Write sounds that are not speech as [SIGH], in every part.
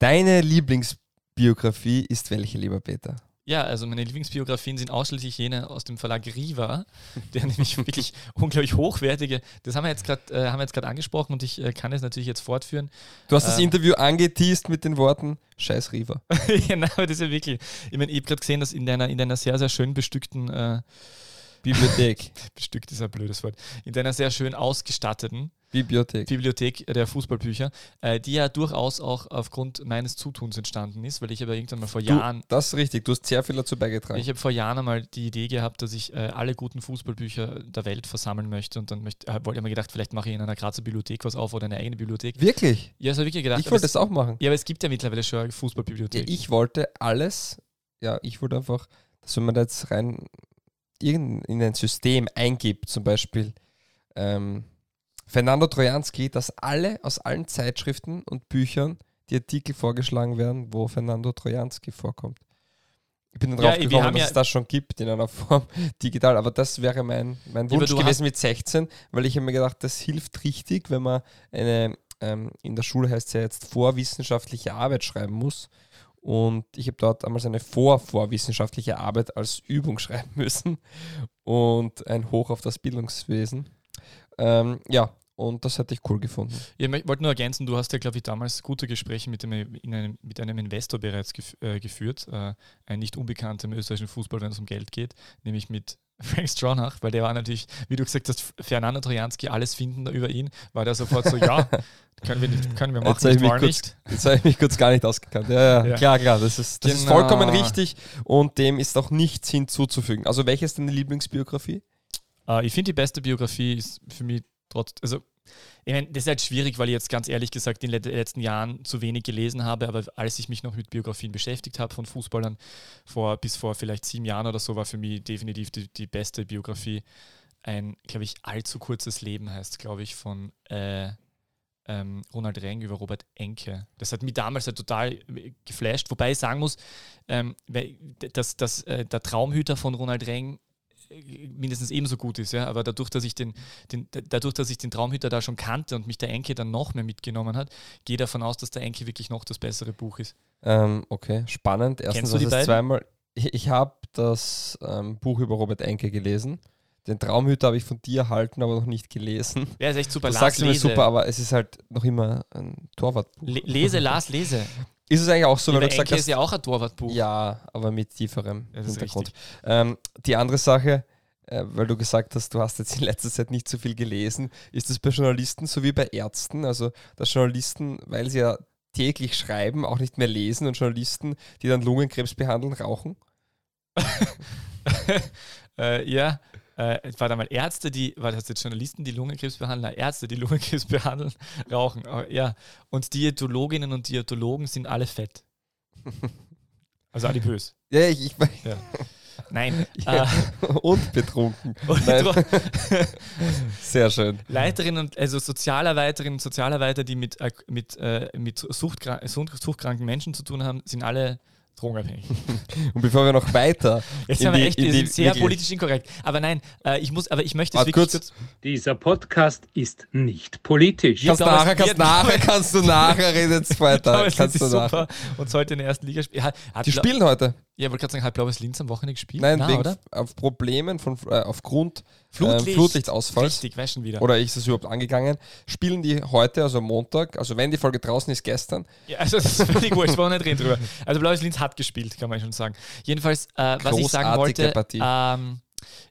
Deine Lieblingsbiografie ist welche, lieber Peter? Ja, also meine Lieblingsbiografien sind ausschließlich jene aus dem Verlag Riva, der [LAUGHS] nämlich wirklich unglaublich hochwertige, das haben wir jetzt gerade äh, haben wir jetzt gerade angesprochen und ich äh, kann es natürlich jetzt fortführen. Du hast das Ähm. Interview angeteased mit den Worten Scheiß Riva. [LAUGHS] genau, das ist ja wirklich. Ich meine, ich habe gerade gesehen, dass in deiner, in deiner sehr, sehr schön bestückten, äh, Bibliothek. [LAUGHS] bestückt ist ein blödes Wort, in deiner sehr schön ausgestatteten Bibliothek. Bibliothek der Fußballbücher, äh, die ja durchaus auch aufgrund meines Zutuns entstanden ist, weil ich habe irgendwann mal vor Du, Jahren, das ist richtig, du hast sehr viel dazu beigetragen. ich habe vor Jahren einmal die Idee gehabt, dass ich äh, alle guten Fußballbücher der Welt versammeln möchte und dann möchte, wollte ich mir gedacht, vielleicht mache ich in einer Grazer Bibliothek was auf oder eine eigene Bibliothek. Wirklich? Ja, so wirklich gedacht. Ich wollte es, das auch machen. ja, aber es gibt ja mittlerweile schon eine Ja, Fußballbibliothek. ich wollte alles, ja, ich wollte einfach, dass wenn man da jetzt rein in ein System eingibt, zum Beispiel ähm, Fernando Trojanski, dass alle aus allen Zeitschriften und Büchern die Artikel vorgeschlagen werden, wo Fernando Trojanski vorkommt. Ich bin dann Ja, drauf gekommen, dass ja- es das schon gibt in einer [LAUGHS] Form digital, aber das wäre mein, mein Wunsch gewesen mit 16, weil ich habe mir gedacht, das hilft richtig, wenn man eine, ähm, in der Schule heißt es ja jetzt vorwissenschaftliche Arbeit schreiben muss. Und ich habe dort damals eine vorvorwissenschaftliche Arbeit als Übung schreiben müssen und ein Hoch auf das Bildungswesen. Ähm, ja, und das hätte ich cool gefunden. Ich mö- wollte nur ergänzen, du hast ja, glaube ich, damals gute Gespräche mit, dem, in einem, mit einem Investor bereits gef äh, geführt, äh, ein nicht unbekannter im österreichischen Fußball, wenn es um Geld geht, nämlich mit [LAUGHS] Frank Stronach, weil der war natürlich, wie du gesagt hast, Fernando Trojanski, alles finden da über ihn, war der sofort so, ja, [LAUGHS] können wir, nicht, können wir Jetzt machen, ich nicht, kurz- nicht. Jetzt habe ich mich kurz gar nicht ausgekannt. Ja, ja, Ja. klar, klar, das ist, das ist Genau. vollkommen richtig und dem ist auch nichts hinzuzufügen. Also, welche ist deine Lieblingsbiografie? Äh, ich finde, die beste Biografie ist für mich trotz, also ich meine, das ist halt schwierig, weil ich jetzt ganz ehrlich gesagt in den let- letzten Jahren zu wenig gelesen habe, aber als ich mich noch mit Biografien beschäftigt habe von Fußballern, vor, bis vor vielleicht sieben Jahren oder so, war für mich definitiv die, die beste Biografie ein, glaube ich, allzu kurzes Leben heißt, glaube ich, von äh, ähm, Ronald Reng über Robert Enke. Das hat mich damals halt total äh, geflasht, wobei ich sagen muss, ähm, dass, dass äh, der Traumhüter von Ronald Reng mindestens ebenso gut ist, ja. Aber dadurch, dass ich den, den, da- dadurch, dass ich den Traumhüter da schon kannte und mich der Enke dann noch mehr mitgenommen hat, gehe davon aus, dass der Enke wirklich noch das bessere Buch ist. Ähm, okay, spannend. Erstens, Kennst du die zweimal. Ich, ich habe das ähm, Buch über Robert Enke gelesen. Den Traumhüter habe ich von dir erhalten, aber noch nicht gelesen. Ja, ist echt super. Du Lars, sagst mir lese. super, aber es ist halt noch immer ein Torwartbuch. Le lese, [LAUGHS] Lars, lese. Ist es eigentlich auch so, weil du gesagt hast, ist ja auch ein Torwartbuch. ja, aber mit tieferem Ja, das ist Hintergrund. Ähm, die andere Sache, äh, weil du gesagt hast, du hast jetzt in letzter Zeit nicht so viel gelesen, ist es bei Journalisten so wie bei Ärzten, also dass Journalisten, weil sie ja täglich schreiben, auch nicht mehr lesen und Journalisten, die dann Lungenkrebs behandeln, rauchen? [LAUGHS] äh, ja. Äh, warte mal, Ärzte, die, war das jetzt Journalisten, die Lungenkrebs behandeln? Ärzte, die [LAUGHS] Lungenkrebs behandeln, rauchen. Äh, ja. Und Diätologinnen und Diätologen sind alle fett. [LAUGHS] Also adipös. Ja, ich, ich Nein. [LAUGHS] Ja. Äh, und betrunken. und dro- Sehr schön. Leiterinnen und also Sozialarbeiterinnen und Sozialarbeiter, die mit, äh, mit, äh, mit Suchtkra Sucht- suchtkranken Menschen zu tun haben, sind alle drogenabhängig. [LAUGHS] Und bevor wir noch weiter [LAUGHS] Jetzt in haben wir echt, wir sind sehr wirklich- politisch inkorrekt. Aber nein, äh, ich muss, aber ich möchte es wirklich kurz. kurz. Dieser Podcast ist nicht politisch. Kannst Thomas, nachher, kannst nachher, kannst du nachher reden jetzt weiter. [LAUGHS] Es kannst du nachher. super und sollte in der ersten Liga spielen. Die spielen heute. Ja, ich wollte gerade sagen, hat Blaues Linz am Wochenende gespielt? Nein, Na, wegen oder? auf Problemen von, äh, aufgrund Flutlicht. ähm, Flutlichtsausfalls. Richtig, weißt schon wieder. Oder ist es überhaupt angegangen? Spielen die heute, also Montag, also wenn die Folge draußen ist, gestern. Ja, also das ist völlig wurscht, wollen wir nicht reden drüber. Also Blaues Linz hat gespielt, kann man schon sagen. Jedenfalls, äh, was ich sagen wollte, ähm,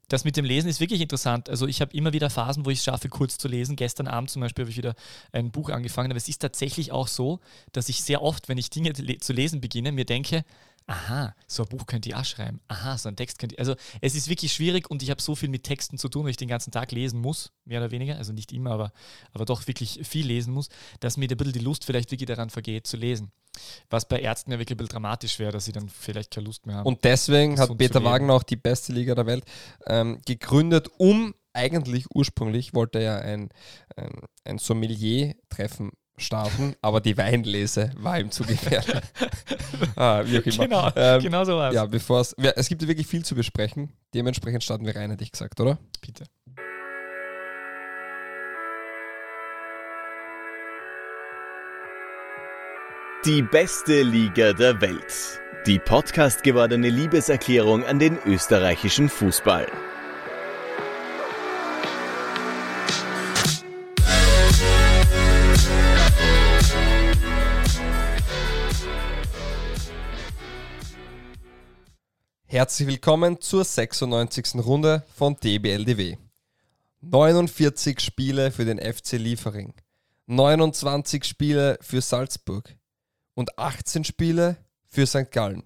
das mit dem Lesen ist wirklich interessant. Also ich habe immer wieder Phasen, wo ich es schaffe, kurz zu lesen. Gestern Abend zum Beispiel habe ich wieder ein Buch angefangen. Aber es ist tatsächlich auch so, dass ich sehr oft, wenn ich Dinge le zu lesen beginne, mir denke, aha, so ein Buch könnt ihr auch schreiben. Aha, so ein Text könnt ihr. Also es ist wirklich schwierig und ich habe so viel mit Texten zu tun, weil ich den ganzen Tag lesen muss, mehr oder weniger. Also nicht immer, aber, aber doch wirklich viel lesen muss, dass mir ein bisschen die Lust vielleicht wirklich daran vergeht, zu lesen. Was bei Ärzten ja wirklich ein bisschen dramatisch wäre, dass sie dann vielleicht keine Lust mehr haben. Und deswegen hat Peter. Wagner auch die beste Liga der Welt ähm, gegründet, um eigentlich ursprünglich wollte er ja ein, ein, ein Sommelier-Treffen starten, aber die Weinlese war ihm zu gefährlich. [LAUGHS] ah, wie auch immer. genau, Ähm, genau so war es. Ja, bevor es. ja, Es gibt ja wirklich viel zu besprechen. Dementsprechend starten wir rein, hätte ich gesagt, oder? Bitte. Die beste Liga der Welt. Die Podcast gewordene Liebeserklärung an den österreichischen Fußball. Herzlich willkommen zur 96. Runde von DBLDW. 49 Spiele für den FC Liefering, 29 Spiele für Salzburg und 18 Spiele für St. Gallen.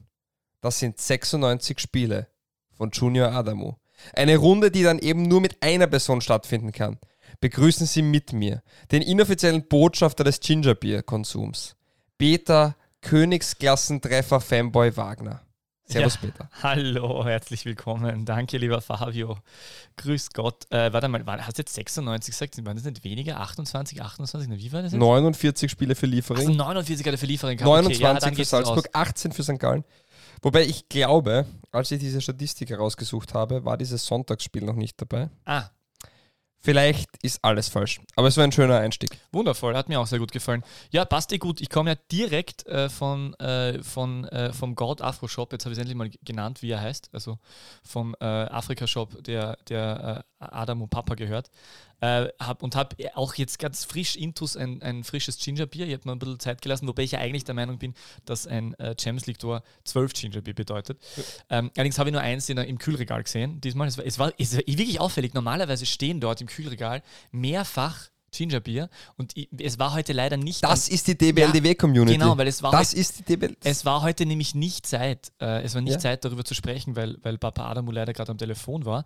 Das sind 96 Spiele von Junior Adamu. Eine Runde, die dann eben nur mit einer Person stattfinden kann. Begrüßen Sie mit mir den inoffiziellen Botschafter des Gingerbier-Konsums, Beta Königsklassentreffer Fanboy Wagner. Servus, Ja. Peter. Hallo, herzlich willkommen. Danke, lieber Fabio. Grüß Gott. Äh, warte mal, war, hast du jetzt 96 gesagt? Waren das nicht weniger? 28, 28? Na, wie war das jetzt? 49 Spiele für Also Liefering. 49 hat er für Lieferung gehabt. 29 okay, ja, für Salzburg, raus. 18 für St. Gallen. Wobei ich glaube, als ich diese Statistik herausgesucht habe, war dieses Sonntagsspiel noch nicht dabei. Ah, Vielleicht ist alles falsch, aber es war ein schöner Einstieg. wundervoll. Hat mir auch sehr gut gefallen. Ja, passt eh gut. Ich komme ja direkt äh, von, äh, von, äh, vom God Afro Shop. Jetzt habe ich es endlich mal genannt, wie er heißt. Also vom äh, Afrika Shop, der, der äh, Adam und Papa gehört. Äh, hab, und habe auch jetzt ganz frisch Intus ein, ein frisches Gingerbier. Ich habe mir ein bisschen Zeit gelassen, wobei ich ja eigentlich der Meinung bin, dass ein äh, Champions League Tor 12 Gingerbier bedeutet. Ähm, allerdings habe ich nur eins in, im Kühlregal gesehen. Diesmal, es war, es, war, es war wirklich auffällig. Normalerweise stehen dort im Kühlregal mehrfach Gingerbier und ich, es war heute leider nicht. Das ist die DBLDW-Community. Genau, weil es war Das heute- ist die DBL. es war heute nämlich nicht Zeit, äh, es war nicht Ja. Zeit darüber zu sprechen, weil, weil Papa Adamu leider gerade am Telefon war.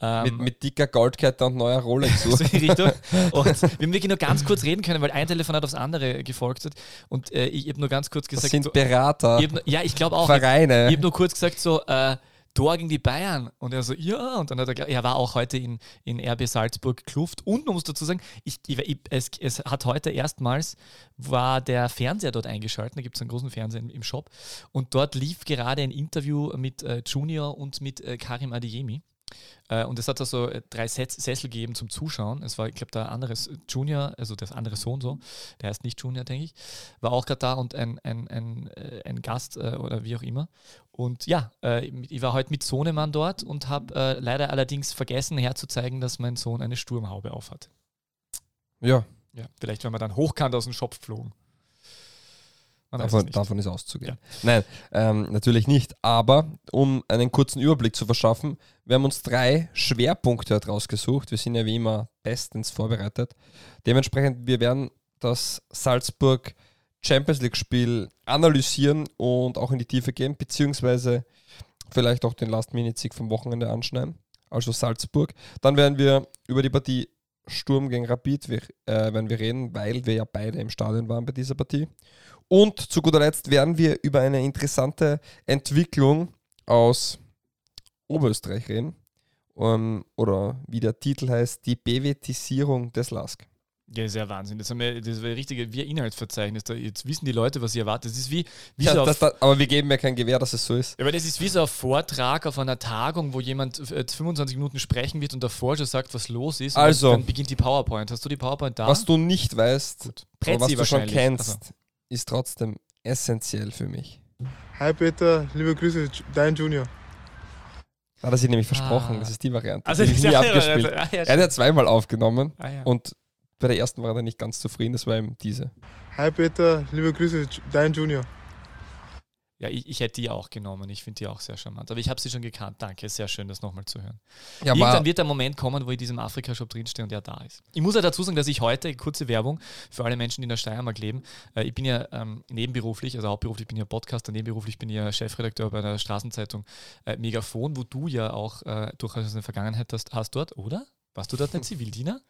Ähm, mit, mit dicker Goldkette und neuer Rolex. [LAUGHS] so in Richtung. Und wir haben wirklich nur ganz kurz reden können, weil ein Telefonat aufs andere gefolgt hat. Und äh, ich habe nur ganz kurz Das gesagt, sind so, Berater, ich hab, ja, ich glaube auch. Vereine. Ich habe nur kurz gesagt, so, äh, Tor gegen die Bayern. Und er so, ja. Und dann hat er, er war auch heute in, in RB Salzburg Kluft. Und man muss dazu sagen, ich, ich, es, es hat heute erstmals, war der Fernseher dort eingeschaltet. Da gibt es einen großen Fernseher im, Shop. Und dort lief gerade ein Interview mit äh, Junior und mit äh, Karim Adeyemi. Äh, und es hat also äh, drei Sessel gegeben zum Zuschauen. Es war, ich glaube, der andere Junior, also das andere Sohn so, der heißt nicht Junior, denke ich, war auch gerade da und ein, ein, ein, äh, ein Gast oder wie auch immer. Und ja, äh, ich war heute mit Sohnemann dort und habe äh, leider allerdings vergessen herzuzeigen, dass mein Sohn eine Sturmhaube aufhat. ja, Ja, vielleicht, wenn wir dann hochkant aus dem Shop flogen. Man davon, davon ist auszugehen. Nein, ähm, natürlich nicht. Aber um einen kurzen Überblick zu verschaffen, wir haben uns drei Schwerpunkte heute rausgesucht. Wir sind ja wie immer bestens vorbereitet. Dementsprechend, wir werden das Salzburg Champions League-Spiel analysieren und auch in die Tiefe gehen, beziehungsweise vielleicht auch den Last-Minute-Sieg vom Wochenende anschneiden. Also Salzburg. Dann werden wir über die Partie Sturm gegen Rapid wir, äh, werden wir reden, weil wir ja beide im Stadion waren bei dieser Partie. Und zu guter Letzt werden wir über eine interessante Entwicklung aus Oberösterreich reden. Ähm, oder wie der Titel heißt, die Bevetisierung des LASK. Ja, ist ja Wahnsinn. Das, haben wir, das war richtige wie ein Inhaltsverzeichnis. Da, jetzt wissen die Leute, was sie erwartet. Das ist wie, wie Ja, so das, das, aber wir geben ja kein Gewähr, dass es so ist. Ja, aber das ist wie so ein Vortrag auf einer Tagung, wo jemand äh, 25 Minuten sprechen wird und davor schon sagt, was los ist. Und Also. dann, dann beginnt die PowerPoint. Hast du die PowerPoint da? Was du nicht weißt, Gut. oder was du schon kennst, Also, ist trotzdem essentiell für mich. Hi Peter, liebe Grüße, dein Junior. Da hat er sich nämlich versprochen, Ah. das ist die Variante. also die nie ist ja- abgespielt. Ah, ja, Er hat ja zweimal aufgenommen ah, ja. und bei der ersten war er nicht ganz zufrieden, das war ihm diese. Hi Peter, liebe Grüße, dein Junior. ja, ich, ich hätte die auch genommen. Ich finde die auch sehr charmant. Aber ich habe sie schon gekannt. Danke, sehr schön, das nochmal zu hören. Ja, Irgendwann wird der Moment kommen, wo ich in diesem Afrika-Shop drinstehe und er da ist. Ich muss ja dazu sagen, dass ich heute, kurze Werbung für alle Menschen, die in der Steiermark leben, äh, ich bin ja ähm, nebenberuflich, also hauptberuflich bin ich ja Podcaster, nebenberuflich bin ich ja Chefredakteur bei der Straßenzeitung äh, Megafon, wo du ja auch äh, durchaus eine Vergangenheit hast, hast dort, oder? Warst du dort ein Zivildiener?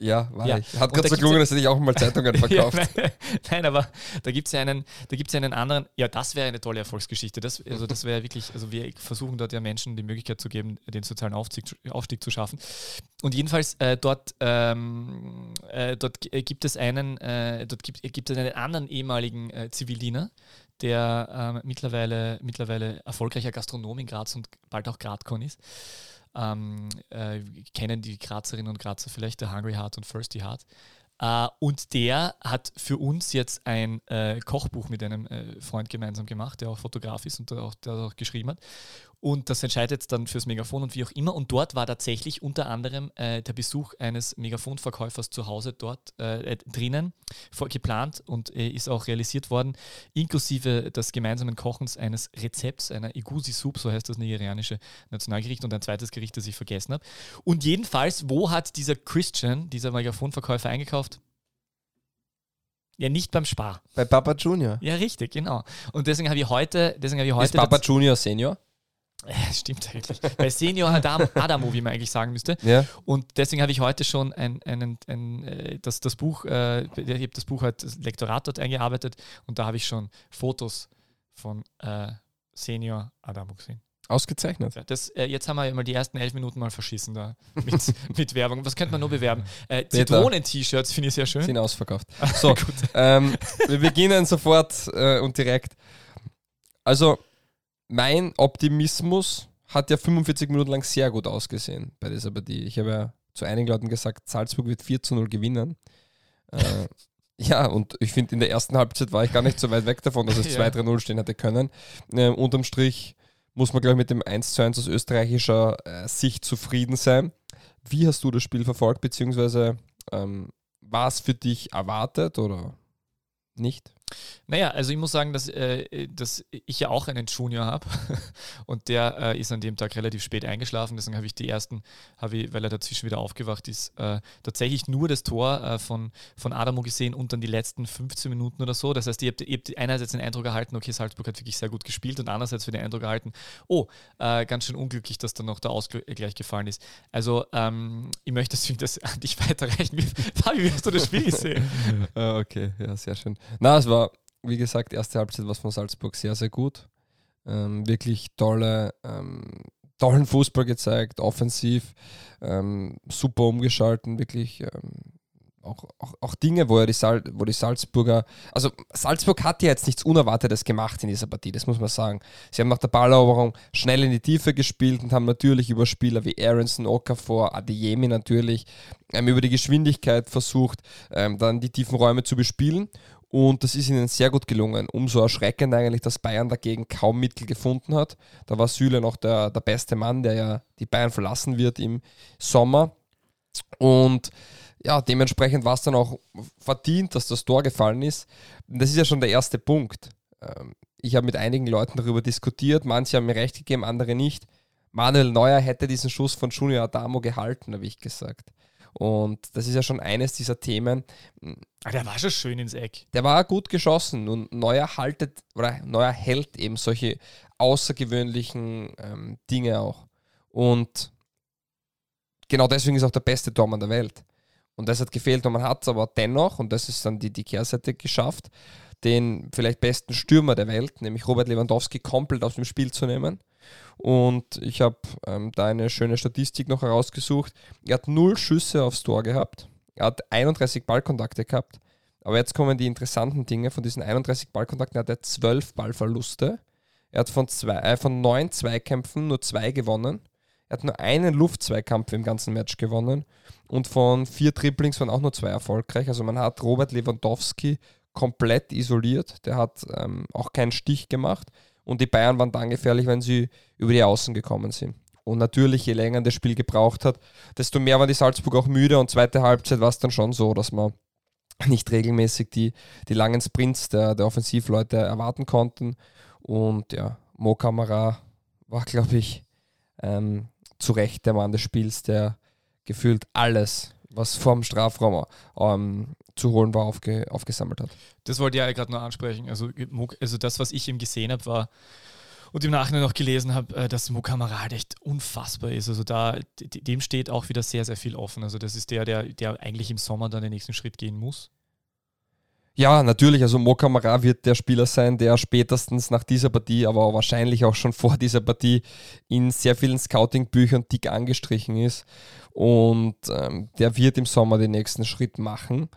Ja, war Ja. ich. Hat gerade so gelungen, dass hätte ich auch mal Zeitungen [LAUGHS] verkauft. Ja, nein, nein, aber da gibt es ja, einen, da gibt's ja einen anderen, ja, das wäre eine tolle Erfolgsgeschichte. Das, also das wäre wirklich, also wir versuchen dort ja Menschen die Möglichkeit zu geben, den sozialen Aufstieg, Aufstieg zu schaffen. Und jedenfalls äh, dort, ähm, äh, dort äh, gibt es einen, äh, dort gibt, gibt es einen anderen ehemaligen äh, Zivildiener, der ähm, mittlerweile, mittlerweile erfolgreicher Gastronom in Graz und bald auch Gradcon ist. Ähm, äh, kennen die Grazerinnen und Grazer vielleicht, der Hungry Heart und Thirsty Heart. Äh, und der hat für uns jetzt ein äh, Kochbuch mit einem äh, Freund gemeinsam gemacht, der auch Fotograf ist und der auch, der auch geschrieben hat. Und das entscheidet jetzt dann fürs Megafon und wie auch immer. Und dort war tatsächlich unter anderem äh, der Besuch eines Megafonverkäufers zu Hause dort äh, drinnen vor, geplant und äh, ist auch realisiert worden, inklusive des gemeinsamen Kochens eines Rezepts, einer Igusi Soup, so heißt das nigerianische Nationalgericht und ein zweites Gericht, das ich vergessen habe. Und jedenfalls, wo hat dieser Christian, dieser Megafonverkäufer eingekauft? Ja, nicht beim Spar. Bei Papa Junior. Ja, richtig, genau. Und deswegen habe ich heute, deswegen habe ich heute Ist Papa Junior Senior? [LAUGHS] Stimmt eigentlich. Bei Senior Adam, Adamo, wie man eigentlich sagen müsste. Ja. Und deswegen habe ich heute schon ein, ein, ein, äh, das, das Buch, äh, ich habe das Buch halt, das Lektorat dort eingearbeitet und da habe ich schon Fotos von äh, Senior Adamo gesehen. Ausgezeichnet. Ja, Das, äh, jetzt haben wir mal die ersten elf Minuten mal verschissen da [LAUGHS] mit, mit Werbung. Was könnte man nur bewerben? Äh, Zitronen-T-Shirts finde ich sehr schön. Sind ausverkauft. [LAUGHS] So, ähm, wir beginnen sofort äh, und direkt. Also, mein Optimismus hat ja 45 Minuten lang sehr gut ausgesehen bei dieser Partie. Ich habe ja zu einigen Leuten gesagt, Salzburg wird 4 zu 0 gewinnen. Äh, [LAUGHS] ja, und ich finde, in der ersten Halbzeit war ich gar nicht so weit weg davon, dass es [LAUGHS] Ja. 2-3-0 stehen hätte können. Ähm, unterm Strich muss man, glaube ich, mit dem 1 zu 1 aus österreichischer äh, Sicht zufrieden sein. Wie hast du das Spiel verfolgt, beziehungsweise ähm, war es für dich erwartet oder nicht? Naja, also ich muss sagen, dass, äh, dass ich ja auch einen Junior habe [LAUGHS] und der äh, ist an dem Tag relativ spät eingeschlafen, deswegen habe ich die ersten, habe ich, weil er dazwischen wieder aufgewacht ist, äh, tatsächlich nur das Tor äh, von, von Adamo gesehen und dann die letzten 15 Minuten oder so. Das heißt, ihr habt, ihr habt einerseits den Eindruck erhalten, okay, Salzburg hat wirklich sehr gut gespielt und andererseits für den Eindruck erhalten, oh, äh, ganz schön unglücklich, dass dann noch der Ausgleich gefallen ist. Also ähm, ich möchte deswegen das an dich [LAUGHS] weiterreichen. Fabi, wie hast du das Spiel gesehen? [LAUGHS] Ah, okay, ja, sehr schön. Na, es war, wie gesagt, erste Halbzeit war von Salzburg sehr, sehr gut. Ähm, wirklich tolle, ähm, tollen Fußball gezeigt, offensiv, ähm, super umgeschalten, wirklich ähm, auch, auch, auch Dinge, wo, er die Sal wo die Salzburger, also Salzburg hat ja jetzt nichts Unerwartetes gemacht in dieser Partie, das muss man sagen. Sie haben nach der Balleroberung schnell in die Tiefe gespielt und haben natürlich über Spieler wie Aronson, Okafor, Adeyemi natürlich, ähm, über die Geschwindigkeit versucht, ähm, dann die tiefen Räume zu bespielen. Und das ist ihnen sehr gut gelungen. Umso erschreckend eigentlich, dass Bayern dagegen kaum Mittel gefunden hat. Da war Süle noch der, der beste Mann, der ja die Bayern verlassen wird im Sommer. Und ja, dementsprechend war es dann auch verdient, dass das Tor gefallen ist. Das ist ja schon der erste Punkt. Ähm, Ich habe mit einigen Leuten darüber diskutiert. Manche haben mir recht gegeben, andere nicht. Manuel Neuer hätte diesen Schuss von Junior Adamo gehalten, habe ich gesagt. Und das ist ja schon eines dieser Themen. Ah, der war schon schön ins Eck. Der war gut geschossen und Neuer haltet oder Neuer hält eben solche außergewöhnlichen ähm, Dinge auch. Und genau deswegen ist auch der beste Tormann der Welt. Und das hat gefehlt und man hat es aber dennoch, und das ist dann die, die Kehrseite geschafft, den vielleicht besten Stürmer der Welt, nämlich Robert Lewandowski, komplett aus dem Spiel zu nehmen. Und ich habe ähm, da eine schöne Statistik noch herausgesucht. Er hat null Schüsse aufs Tor gehabt. Er hat 31 Ballkontakte gehabt. Aber jetzt kommen die interessanten Dinge. Von diesen 31 Ballkontakten hat er 12 Ballverluste. Er hat von, zwei, äh, von neun Zweikämpfen nur zwei gewonnen. Er hat nur einen Luftzweikampf im ganzen Match gewonnen. Und von vier Dribblings waren auch nur zwei erfolgreich. Also man hat Robert Lewandowski komplett isoliert. Der hat ähm, auch keinen Stich gemacht. Und die Bayern waren dann gefährlich, wenn sie über die Außen gekommen sind. Und natürlich, je länger das Spiel gebraucht hat, desto mehr war die Salzburg auch müde. Und zweite Halbzeit war es dann schon so, dass man nicht regelmäßig die, die langen Sprints der, der Offensivleute erwarten konnten. Und ja, Mo Kamara war, glaube ich, ähm, zu Recht der Mann des Spiels, der gefühlt alles, was vorm Strafraum ähm, zu holen war, aufge, aufgesammelt hat. Das wollte ich ja gerade nur ansprechen. Also, also das, was ich ihm gesehen habe, war und im Nachhinein noch gelesen habe, äh, dass Mo Kamara halt echt unfassbar ist. Also da, dem steht auch wieder sehr, sehr viel offen. Also das ist der, der, der eigentlich im Sommer dann den nächsten Schritt gehen muss. Ja, natürlich. Also Mo Kamara wird der Spieler sein, der spätestens nach dieser Partie, aber wahrscheinlich auch schon [LAUGHS] vor dieser Partie in sehr vielen Scouting-Büchern dick angestrichen ist. Und ähm, der wird im Sommer den nächsten Schritt machen,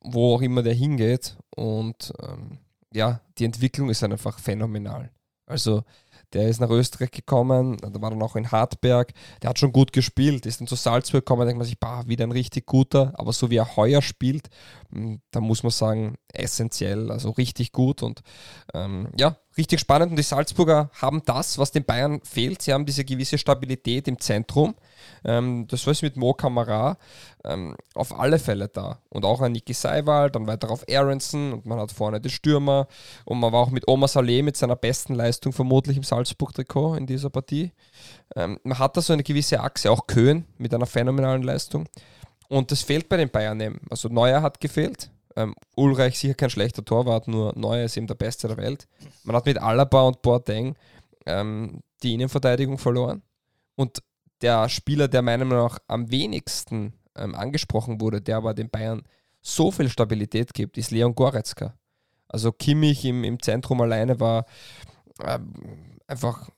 wo auch immer der hingeht. Und ähm, ja, die Entwicklung ist einfach phänomenal. Also Der ist nach Österreich gekommen, da war dann auch in Hartberg, der hat schon gut gespielt, ist dann zu Salzburg gekommen, da denkt man sich, bah, wieder ein richtig guter, aber so wie er heuer spielt, da muss man sagen, essentiell, also richtig gut und ähm, ja, richtig spannend. Und die Salzburger haben das, was den Bayern fehlt. Sie haben diese gewisse Stabilität im Zentrum. Ähm, das war es mit Mo Kamara ähm, auf alle Fälle da. Und auch an Niki Seiwald, dann weiter auf Aronson und man hat vorne die Stürmer. Und man war auch mit Omar Saleh mit seiner besten Leistung vermutlich im Salzburg-Trikot in dieser Partie. Ähm, man hat da so eine gewisse Achse, auch Köhn mit einer phänomenalen Leistung. Und das fehlt bei den Bayern eben. Also Neuer hat gefehlt, ähm, Ulreich sicher kein schlechter Torwart, nur Neuer ist eben der Beste der Welt. Man hat mit Alaba und Boateng ähm, die Innenverteidigung verloren. Und der Spieler, der meiner Meinung nach am wenigsten ähm, angesprochen wurde, der aber den Bayern so viel Stabilität gibt, ist Leon Goretzka. Also Kimmich im, im Zentrum alleine war ähm, einfach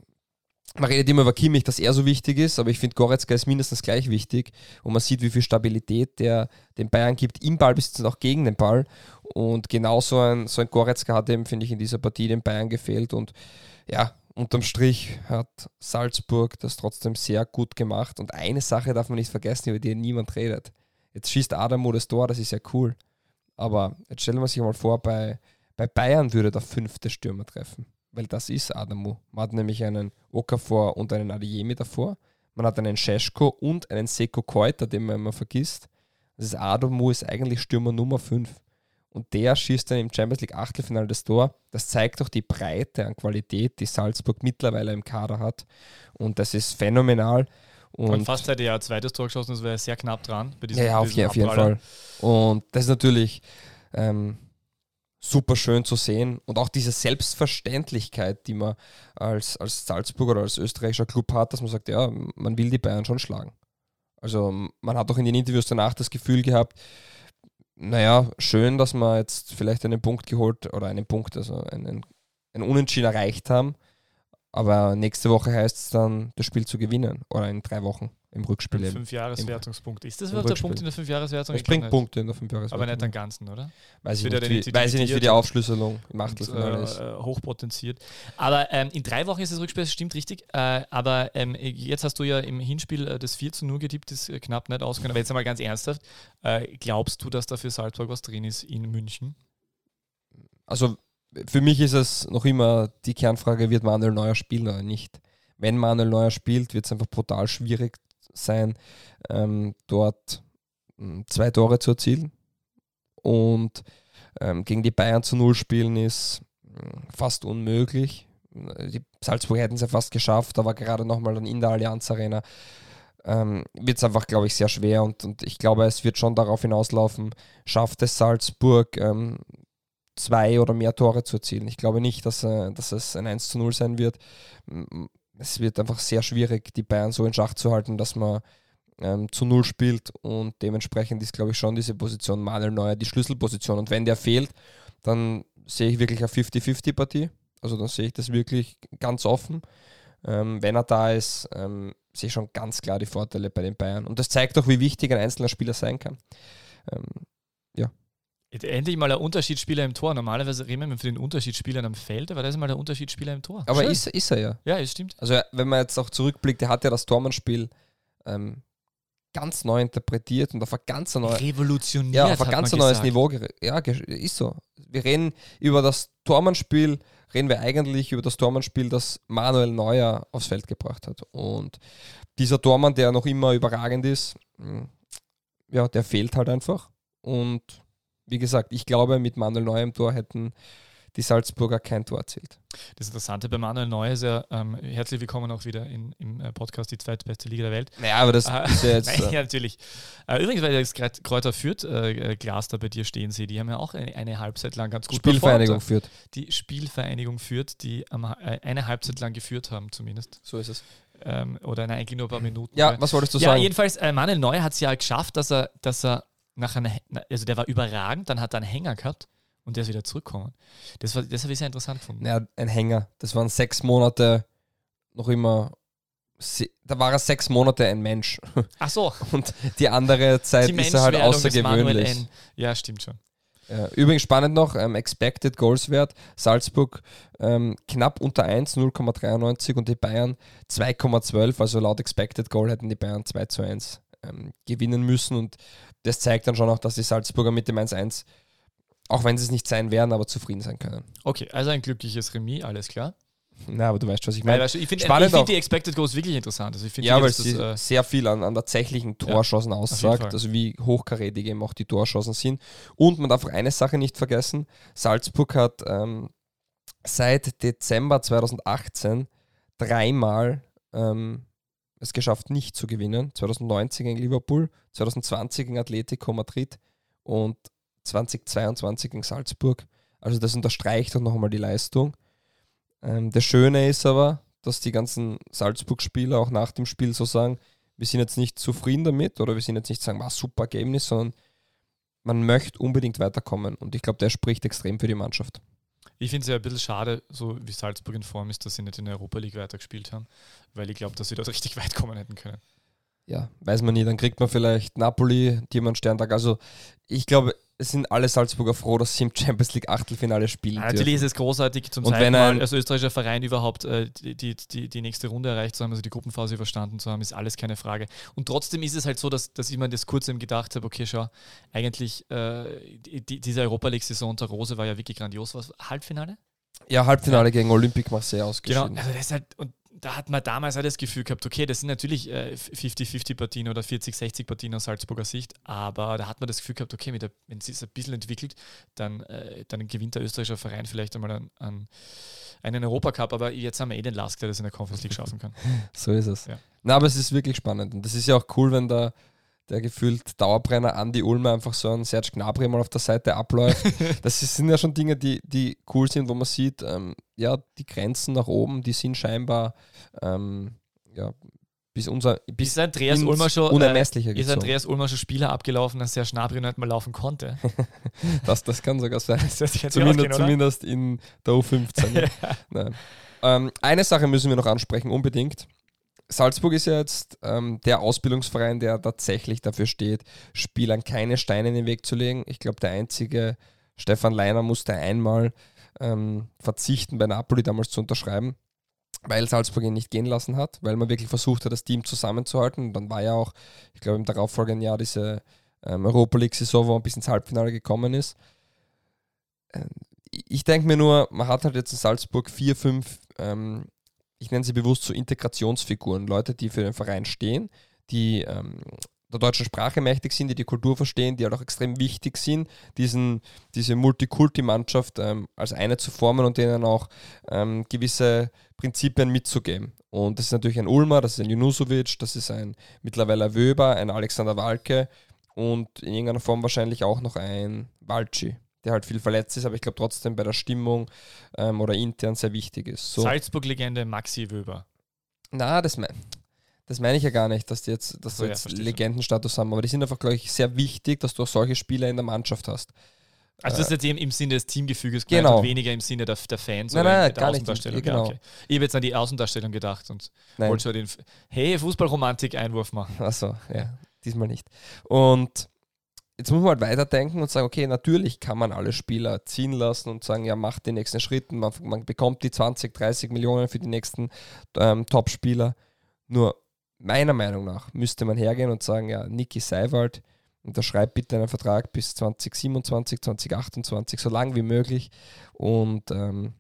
man redet immer über Kimmich, dass er so wichtig ist, aber ich finde, Goretzka ist mindestens gleich wichtig und man sieht, wie viel Stabilität der den Bayern gibt im Ballbesitz und auch gegen den Ball. Und genau so ein, so ein Goretzka hat eben, finde ich, in dieser Partie den Bayern gefehlt und ja, unterm Strich hat Salzburg das trotzdem sehr gut gemacht. Und eine Sache darf man nicht vergessen, über die niemand redet. Jetzt schießt Adamo das Tor, das ist ja cool. Aber jetzt stellen wir sich mal vor, bei, bei Bayern würde der fünfte Stürmer treffen weil das ist Adamu. Man hat nämlich einen Okafor und einen Adeyemi davor. Man hat einen Scheschko und einen Seko Keuter, den man immer vergisst. Das ist Adamu ist eigentlich Stürmer Nummer 5. Und der schießt dann im Champions League Achtelfinale das Tor. Das zeigt doch die Breite an Qualität, die Salzburg mittlerweile im Kader hat. Und das ist phänomenal. Und, und fast hätte er ja zweites Tor geschossen, das wäre sehr knapp dran. Bei diesem, ja, auf, auf jeden Fall. Und das ist natürlich ähm, super schön zu sehen. Und auch diese Selbstverständlichkeit, die man als, als Salzburger oder als österreichischer Club hat, dass man sagt, ja, man will die Bayern schon schlagen. Also man hat auch in den Interviews danach das Gefühl gehabt, naja, schön, dass wir jetzt vielleicht einen Punkt geholt oder einen Punkt, also einen, einen Unentschieden erreicht haben. Aber nächste Woche heißt es dann, das Spiel zu gewinnen oder in drei Wochen im Rückspiel. Im Fünfjahreswertungspunkt. Ist das überhaupt der Punkt in der Fünfjahreswertung? Es bringt Punkte in der Fünfjahreswertung. Aber nicht den ganzen, oder? Weiß ich, nicht, wie, weiß ich nicht, wie die Aufschlüsselung im Achtelfinale äh, ist. Äh, hochpotenziert. Aber ähm, in drei Wochen ist das Rückspiel, das stimmt richtig. Äh, aber ähm, jetzt hast du ja im Hinspiel äh, das 4 zu 0 getippt, das äh, knapp nicht ausgegangen. Aber jetzt einmal ganz ernsthaft. Äh, glaubst du, dass da für Salzburg was drin ist in München? Also für mich ist es noch immer die Kernfrage, wird Manuel Neuer spielen oder nicht? Wenn Manuel Neuer spielt, wird es einfach brutal schwierig sein, ähm, dort hm, zwei Tore zu erzielen. Und ähm, gegen die Bayern zu Null spielen ist hm, fast unmöglich. Die Salzburg hätten es ja fast geschafft, aber gerade nochmal dann in der Allianz Arena ähm, wird es einfach, glaube ich, sehr schwer. Und, und ich glaube, es wird schon darauf hinauslaufen, schafft es Salzburg, ähm, zwei oder mehr Tore zu erzielen. Ich glaube nicht, dass, äh, dass es ein 1 zu 0 sein wird es wird einfach sehr schwierig, die Bayern so in Schach zu halten, dass man ähm, zu Null spielt und dementsprechend ist, glaube ich, schon diese Position Manuel Neuer die Schlüsselposition. Und wenn der fehlt, dann sehe ich wirklich eine 50-50-Partie. Also dann sehe ich das wirklich ganz offen. Ähm, wenn er da ist, ähm, sehe ich schon ganz klar die Vorteile bei den Bayern. Und das zeigt auch, wie wichtig ein einzelner Spieler sein kann. Ähm, ja. Endlich mal ein Unterschiedsspieler im Tor. Normalerweise reden wir für den Unterschiedsspieler am Feld, aber das ist mal der Unterschiedsspieler im Tor. Aber ist, ist, er ja. Ja, es stimmt. Also wenn man jetzt auch zurückblickt, der hat ja das Tormannspiel ähm, ganz neu interpretiert und auf ein ganz neues revolutioniert. Ja, auf ein ganz neues Niveau. Ja, ist so. Wir reden über das Tormannspiel, reden wir eigentlich über das Tormannspiel, das Manuel Neuer aufs Feld gebracht hat. Und dieser Tormann, der noch immer überragend ist, hm, ja, der fehlt halt einfach. Und wie gesagt, ich glaube, mit Manuel Neuer im Tor hätten die Salzburger kein Tor erzielt. Das Interessante bei Manuel Neuer ist ja, ähm, herzlich willkommen auch wieder in, im äh, Podcast Die zweitbeste Liga der Welt. Naja, aber das äh, ist ja jetzt. [LAUGHS] Nein, ja, natürlich. Äh, übrigens, weil ich das Kräuter führt, äh, äh, Glas da bei dir stehen sehe, die haben ja auch eine, eine Halbzeit lang ganz gut Spielvereinigung führt. Die Spielvereinigung führt, die ähm, eine Halbzeit lang geführt haben, zumindest. So ist es. Ähm, oder eigentlich nur ein paar Minuten. Ja, was wolltest du ja, sagen? Ja, jedenfalls, äh, Manuel Neuer hat es ja geschafft, dass er, dass er nach einer, also der war überragend, dann hat er einen Hänger gehabt und der ist wieder zurückgekommen. Das, war, das habe ich sehr interessant gefunden. Ja, ein Hänger. Das waren sechs Monate noch immer. Da war er sechs Monate ein Mensch. [LAUGHS] Ach so. Und die andere Zeit die ist er halt außergewöhnlich. Ja, stimmt schon. Ja, übrigens spannend noch, ähm, Expected Goals Wert, Salzburg ähm, knapp unter 1, 0,93 und die Bayern 2,12, also laut Expected Goal hätten die Bayern 2 zu 1 ähm, gewinnen müssen und das zeigt dann schon auch, dass die Salzburger mit dem 1-1, auch wenn sie es nicht sein werden, aber zufrieden sein können. Okay, also ein glückliches Remis, alles klar. Na, aber du weißt, was ich meine. weißt du, ich finde find die Expected Goals wirklich interessant. Also ich Ja, weil sie das, äh, sehr viel an, an tatsächlichen Torschancen jeden aussagt, also wie hochkarätig eben auch die Torschancen sind. Und man darf auch eine Sache nicht vergessen: Salzburg hat ähm, seit Dezember 2018 dreimal ähm, es geschafft, nicht zu gewinnen. 2019 gegen Liverpool, 2020 gegen Atletico Madrid und 2022 gegen Salzburg. Also das unterstreicht doch nochmal die Leistung. Ähm, das Schöne ist aber, dass die ganzen Salzburg-Spieler auch nach dem Spiel so sagen, wir sind jetzt nicht zufrieden damit oder wir sind jetzt nicht sagen, war super Ergebnis, sondern man möchte unbedingt weiterkommen. Und ich glaube, der spricht extrem für die Mannschaft. Ich finde es ja ein bisschen schade, so wie Salzburg in Form ist, dass sie nicht in der Europa League weitergespielt haben, weil ich glaube, dass sie dort [LAUGHS] richtig weit kommen hätten können. Ja, weiß man nie, dann kriegt man vielleicht Napoli, die man Sterntag. Also ich glaube, sind alle Salzburger froh, dass sie im Champions League Achtelfinale spielen. Ja, dürfen. natürlich ist es großartig, zum Und zweiten Mal als österreichischer Verein überhaupt äh, die, die, die, nächste Runde erreicht zu haben, also die Gruppenphase überstanden zu haben, ist alles keine Frage. Und trotzdem ist es halt so, dass, dass ich mir das kurz eben gedacht habe, okay, schau, eigentlich äh, die, die, diese Europa League-Saison unter Rose war ja wirklich grandios. Was, Halbfinale? Ja, Halbfinale gegen Olympique Marseille Genau, ausgeschieden. also das ist halt, und da hat man damals auch das Gefühl gehabt, okay, das sind natürlich äh, 50-50 Partien oder 40-60 Partien aus Salzburger Sicht, aber da hat man das Gefühl gehabt, okay, mit der, wenn es sich ein bisschen entwickelt, dann, äh, dann gewinnt der österreichische Verein vielleicht einmal an, an einen Europacup, aber jetzt haben wir eh den Lask, der das in der Conference League schaffen kann. [LAUGHS] So ist es. Ja. Na, aber es ist wirklich spannend. Und das ist ja auch cool, wenn da der gefühlt Dauerbrenner Andi Ulmer einfach so ein Serge Gnabry mal auf der Seite abläuft. [LAUGHS] das ist- sind ja schon Dinge, die, die cool sind, wo man sieht, ähm, ja, die Grenzen nach oben, die sind scheinbar ähm, ja, bis unser bis Ist Andreas Ulmer schon, äh, Unermessliche ist gezogen. Andreas Ulmer schon Spieler abgelaufen, dass der Schnabri nicht mal laufen konnte? [LAUGHS] Das, das kann sogar sein. Zumindest, zumindest in der U15. ne? [LAUGHS] Nein. Ähm, eine Sache müssen wir noch ansprechen, unbedingt. Salzburg ist ja jetzt ähm, der Ausbildungsverein, der tatsächlich dafür steht, Spielern keine Steine in den Weg zu legen. Ich glaube, der einzige Stefan Leiner musste einmal ähm, verzichten, bei Napoli damals zu unterschreiben, weil Salzburg ihn nicht gehen lassen hat, weil man wirklich versucht hat, das Team zusammenzuhalten. Und dann war ja auch, ich glaube, im darauffolgenden Jahr diese ähm, Europa League-Saison, wo man bis ins Halbfinale gekommen ist ich denke mir nur, man hat halt jetzt in Salzburg vier, fünf, ähm, ich nenne sie bewusst so Integrationsfiguren, Leute, die für den Verein stehen, die ähm, der deutschen Sprache mächtig sind, die die Kultur verstehen, die halt auch extrem wichtig sind, diesen, diese Multikulti-Mannschaft ähm, als eine zu formen und denen auch ähm, gewisse Prinzipien mitzugeben. Und das ist natürlich ein Ulmer, das ist ein Junusovic, das ist ein mittlerweile Wöber, ein Alexander Walke und in irgendeiner Form wahrscheinlich auch noch ein Walci, der halt viel verletzt ist, aber ich glaube trotzdem bei der Stimmung ähm, oder intern sehr wichtig ist. So. Salzburg-Legende Maxi Wöber. Na, das meine das mein ich ja gar nicht, dass die jetzt, dass So, die ja, jetzt schon. Legendenstatus haben, aber die sind einfach, glaube ich, sehr wichtig, dass du auch solche Spieler in der Mannschaft hast. Also das ist jetzt eben im Sinne des Teamgefüges Genau. und weniger im Sinne der, der Fans Nein, oder nein, der gar nicht. Außendarstellung. Genau. Ja, okay. Ich habe jetzt an die Außendarstellung gedacht und Nein. wollte schon den Hey, Fußballromantik-Einwurf machen. Achso, ja, diesmal nicht. Und jetzt muss man halt weiterdenken und sagen, okay, natürlich kann man alle Spieler ziehen lassen und sagen, ja, macht den nächsten Schritt, man, man bekommt die 20, 30 Millionen für die nächsten ähm, Top-Spieler. Nur meiner Meinung nach müsste man hergehen und sagen, ja, Niki Seiwald, unterschreibt bitte einen Vertrag bis 2027, 2028, so lang wie möglich und ähm,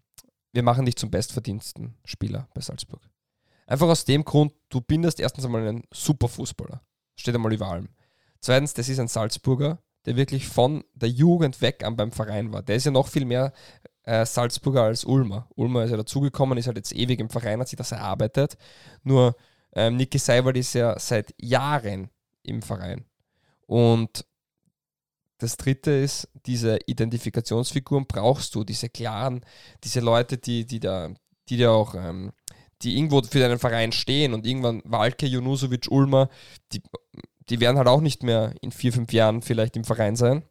wir machen dich zum bestverdiensten Spieler bei Salzburg. Einfach aus dem Grund, du bindest erstens einmal einen super Fußballer. Steht einmal über allem. Zweitens, das ist ein Salzburger, der wirklich von der Jugend weg an beim Verein war. Der ist ja noch viel mehr äh, Salzburger als Ulmer. Ulmer ist ja dazugekommen, ist halt jetzt ewig im Verein, hat sich das erarbeitet. Nur ähm, Niki Seiwald ist ja seit Jahren im Verein. Und das dritte ist, diese Identifikationsfiguren brauchst du, diese klaren, diese Leute, die, die da, die da auch, ähm, die irgendwo für deinen Verein stehen und irgendwann Walke, Junusovic, Ulmer, die, die werden halt auch nicht mehr in vier, fünf Jahren vielleicht im Verein sein.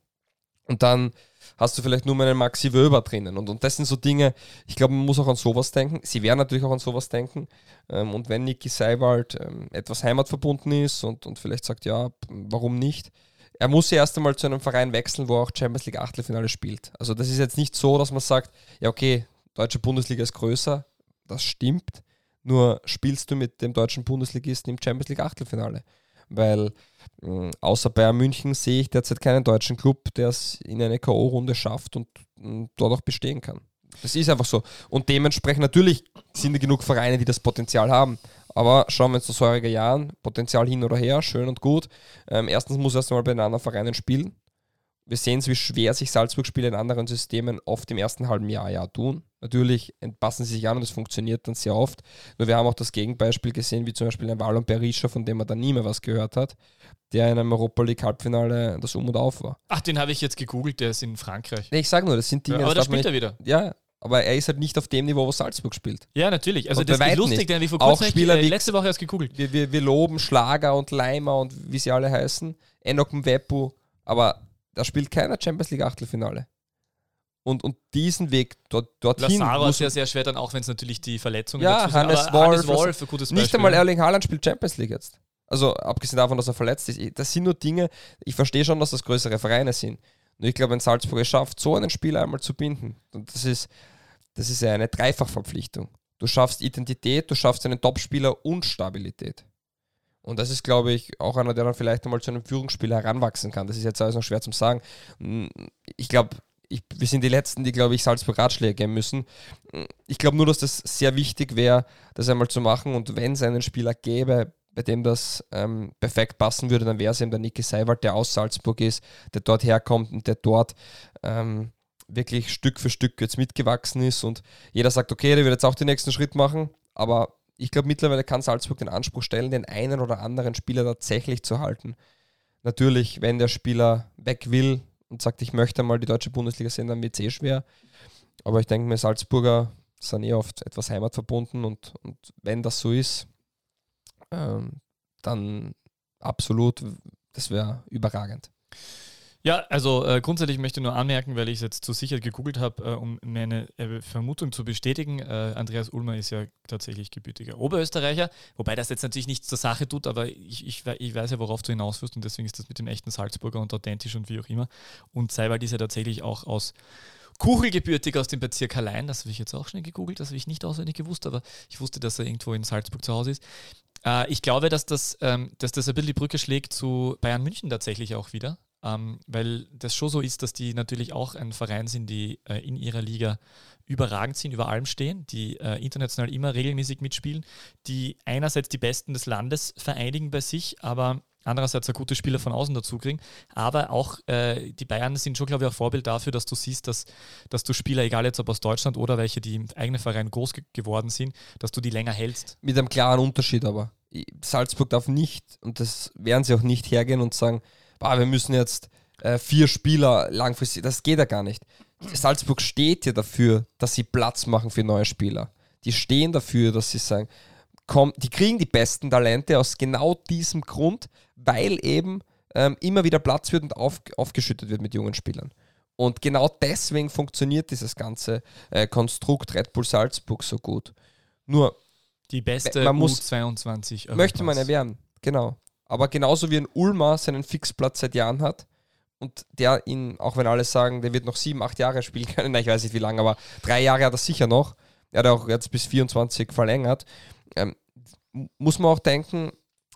Und dann hast du vielleicht nur mal einen Maxi Wöber drinnen. Und, und das sind so Dinge, ich glaube, man muss auch an sowas denken. Sie werden natürlich auch an sowas denken. Ähm, und wenn Niki Seiwald ähm, etwas heimatverbunden ist und, und vielleicht sagt, ja, warum nicht, er muss ja erst einmal zu einem Verein wechseln, wo er auch Champions League Achtelfinale spielt. Also das ist jetzt nicht so, dass man sagt, ja okay, deutsche Bundesliga ist größer, das stimmt, nur spielst du mit dem deutschen Bundesligisten im Champions League Achtelfinale. Weil mh, außer Bayern München sehe ich derzeit keinen deutschen Club, der es in eine K.O.-Runde schafft und mh, dort auch bestehen kann. Das ist einfach so. Und dementsprechend natürlich sind genug Vereine, die das Potenzial haben. Aber schauen wir uns zu säuriger Jahren, Potenzial hin oder her, schön und gut. Ähm, erstens muss er erst einmal bei den anderen Vereinen spielen. Wir sehen es, wie schwer sich Salzburg-Spiele in anderen Systemen oft im ersten halben Jahr, Jahr tun. Natürlich passen sie sich an und es funktioniert dann sehr oft. Nur wir haben auch das Gegenbeispiel gesehen, wie zum Beispiel ein Wallon Berisha, von dem man dann nie mehr was gehört hat, der in einem Europa League Halbfinale das Um und Auf war. Ach, den habe ich jetzt gegoogelt, der ist in Frankreich. Nee, ich sage nur, das sind Dinge, Ja, aber da spielt er nicht, wieder. Ja, aber er ist halt nicht auf dem Niveau, wo Salzburg spielt. Ja, natürlich. Also Und das ist lustig, denn wie vor kurzem Spieler Spieler, wie- letzte Woche erst gegoogelt. Wir, wir, wir loben Schlager und Leimer und wie sie alle heißen, Enoch Mwepu, aber da spielt keiner Champions League Achtelfinale. Und, und diesen Weg dort, dorthin Lazaro muss ist ja sehr schwer dann auch, wenn es natürlich die Verletzungen Ja, dazu sind. Hannes Aber Hannes Wolf, Wolf, ein gutes Nicht Beispiel. einmal Erling Haaland spielt Champions League jetzt. Also abgesehen davon, dass er verletzt ist. Das sind nur Dinge, ich verstehe schon, dass das größere Vereine sind. Nur ich glaube, wenn Salzburg es schafft, so einen Spieler einmal zu binden, und das ist, das ist ja eine Dreifachverpflichtung. Du schaffst Identität, du schaffst einen Topspieler und Stabilität. Und das ist, glaube ich, auch einer, der dann vielleicht einmal zu einem Führungsspieler heranwachsen kann. Das ist jetzt alles noch schwer zu sagen. Ich glaube, ich, wir sind die Letzten, die, glaube ich, Salzburg Ratschläge geben müssen. Ich glaube nur, dass das sehr wichtig wäre, das einmal zu machen. Und wenn es einen Spieler gäbe, bei dem das ähm, perfekt passen würde, dann wäre es eben der Niki Seiwald, der aus Salzburg ist, der dort herkommt und der dort ähm, wirklich Stück für Stück jetzt mitgewachsen ist. Und jeder sagt, okay, der wird jetzt auch den nächsten Schritt machen. Aber ich glaube, mittlerweile kann Salzburg den Anspruch stellen, den einen oder anderen Spieler tatsächlich zu halten. Natürlich, wenn der Spieler weg will und sagt, ich möchte mal die deutsche Bundesliga sehen, dann wird es eh schwer. Aber ich denke mir, Salzburger sind eh oft etwas heimatverbunden und, und wenn das so ist, ähm, dann absolut, das wäre überragend. Ja, also äh, grundsätzlich möchte ich nur anmerken, weil ich es jetzt zur Sicherheit gegoogelt habe, äh, um meine äh, Vermutung zu bestätigen. Äh, Andreas Ulmer ist ja tatsächlich gebürtiger Oberösterreicher, wobei das jetzt natürlich nichts zur Sache tut, aber ich, ich, ich weiß ja, worauf du hinaus wirst und deswegen ist das mit dem echten Salzburger und authentisch und wie auch immer. Und Seiwald ist ja tatsächlich auch aus Kuchelgebürtig aus dem Bezirk Hallein, das habe ich jetzt auch schnell gegoogelt, das habe ich nicht auswendig gewusst, aber ich wusste, dass er irgendwo in Salzburg zu Hause ist. Äh, ich glaube, dass das, ähm, dass das ein bisschen die Brücke schlägt zu Bayern München tatsächlich auch wieder, ähm, weil das schon so ist, dass die natürlich auch ein Verein sind, die äh, in ihrer Liga überragend sind, über allem stehen, die äh, international immer regelmäßig mitspielen, die einerseits die Besten des Landes vereinigen bei sich, aber andererseits auch gute Spieler von außen dazu kriegen. Aber auch äh, die Bayern sind schon, glaube ich, auch Vorbild dafür, dass du siehst, dass, dass du Spieler, egal jetzt ob aus Deutschland oder welche, die im eigenen Verein groß ge geworden sind, dass du die länger hältst. Mit einem klaren Unterschied aber. Salzburg darf nicht, und das werden sie auch nicht hergehen und sagen, "Bah, wir müssen jetzt äh, vier Spieler langfristig, das geht ja gar nicht. Salzburg steht ja dafür, dass sie Platz machen für neue Spieler. Die stehen dafür, dass sie sagen, komm, die kriegen die besten Talente aus genau diesem Grund, weil eben ähm, immer wieder Platz wird und auf, aufgeschüttet wird mit jungen Spielern. Und genau deswegen funktioniert dieses ganze äh, Konstrukt Red Bull Salzburg so gut. Nur Die beste Man muss- U22 möchte man Europas. erwähnen, genau. Aber genauso wie ein Ulmer seinen Fixplatz seit Jahren hat und der ihn, auch wenn alle sagen, der wird noch sieben, acht Jahre spielen können, [LAUGHS] nein, ich weiß nicht wie lange, aber drei Jahre hat er sicher noch. Er hat auch jetzt bis 24 verlängert. Ähm, muss man auch denken,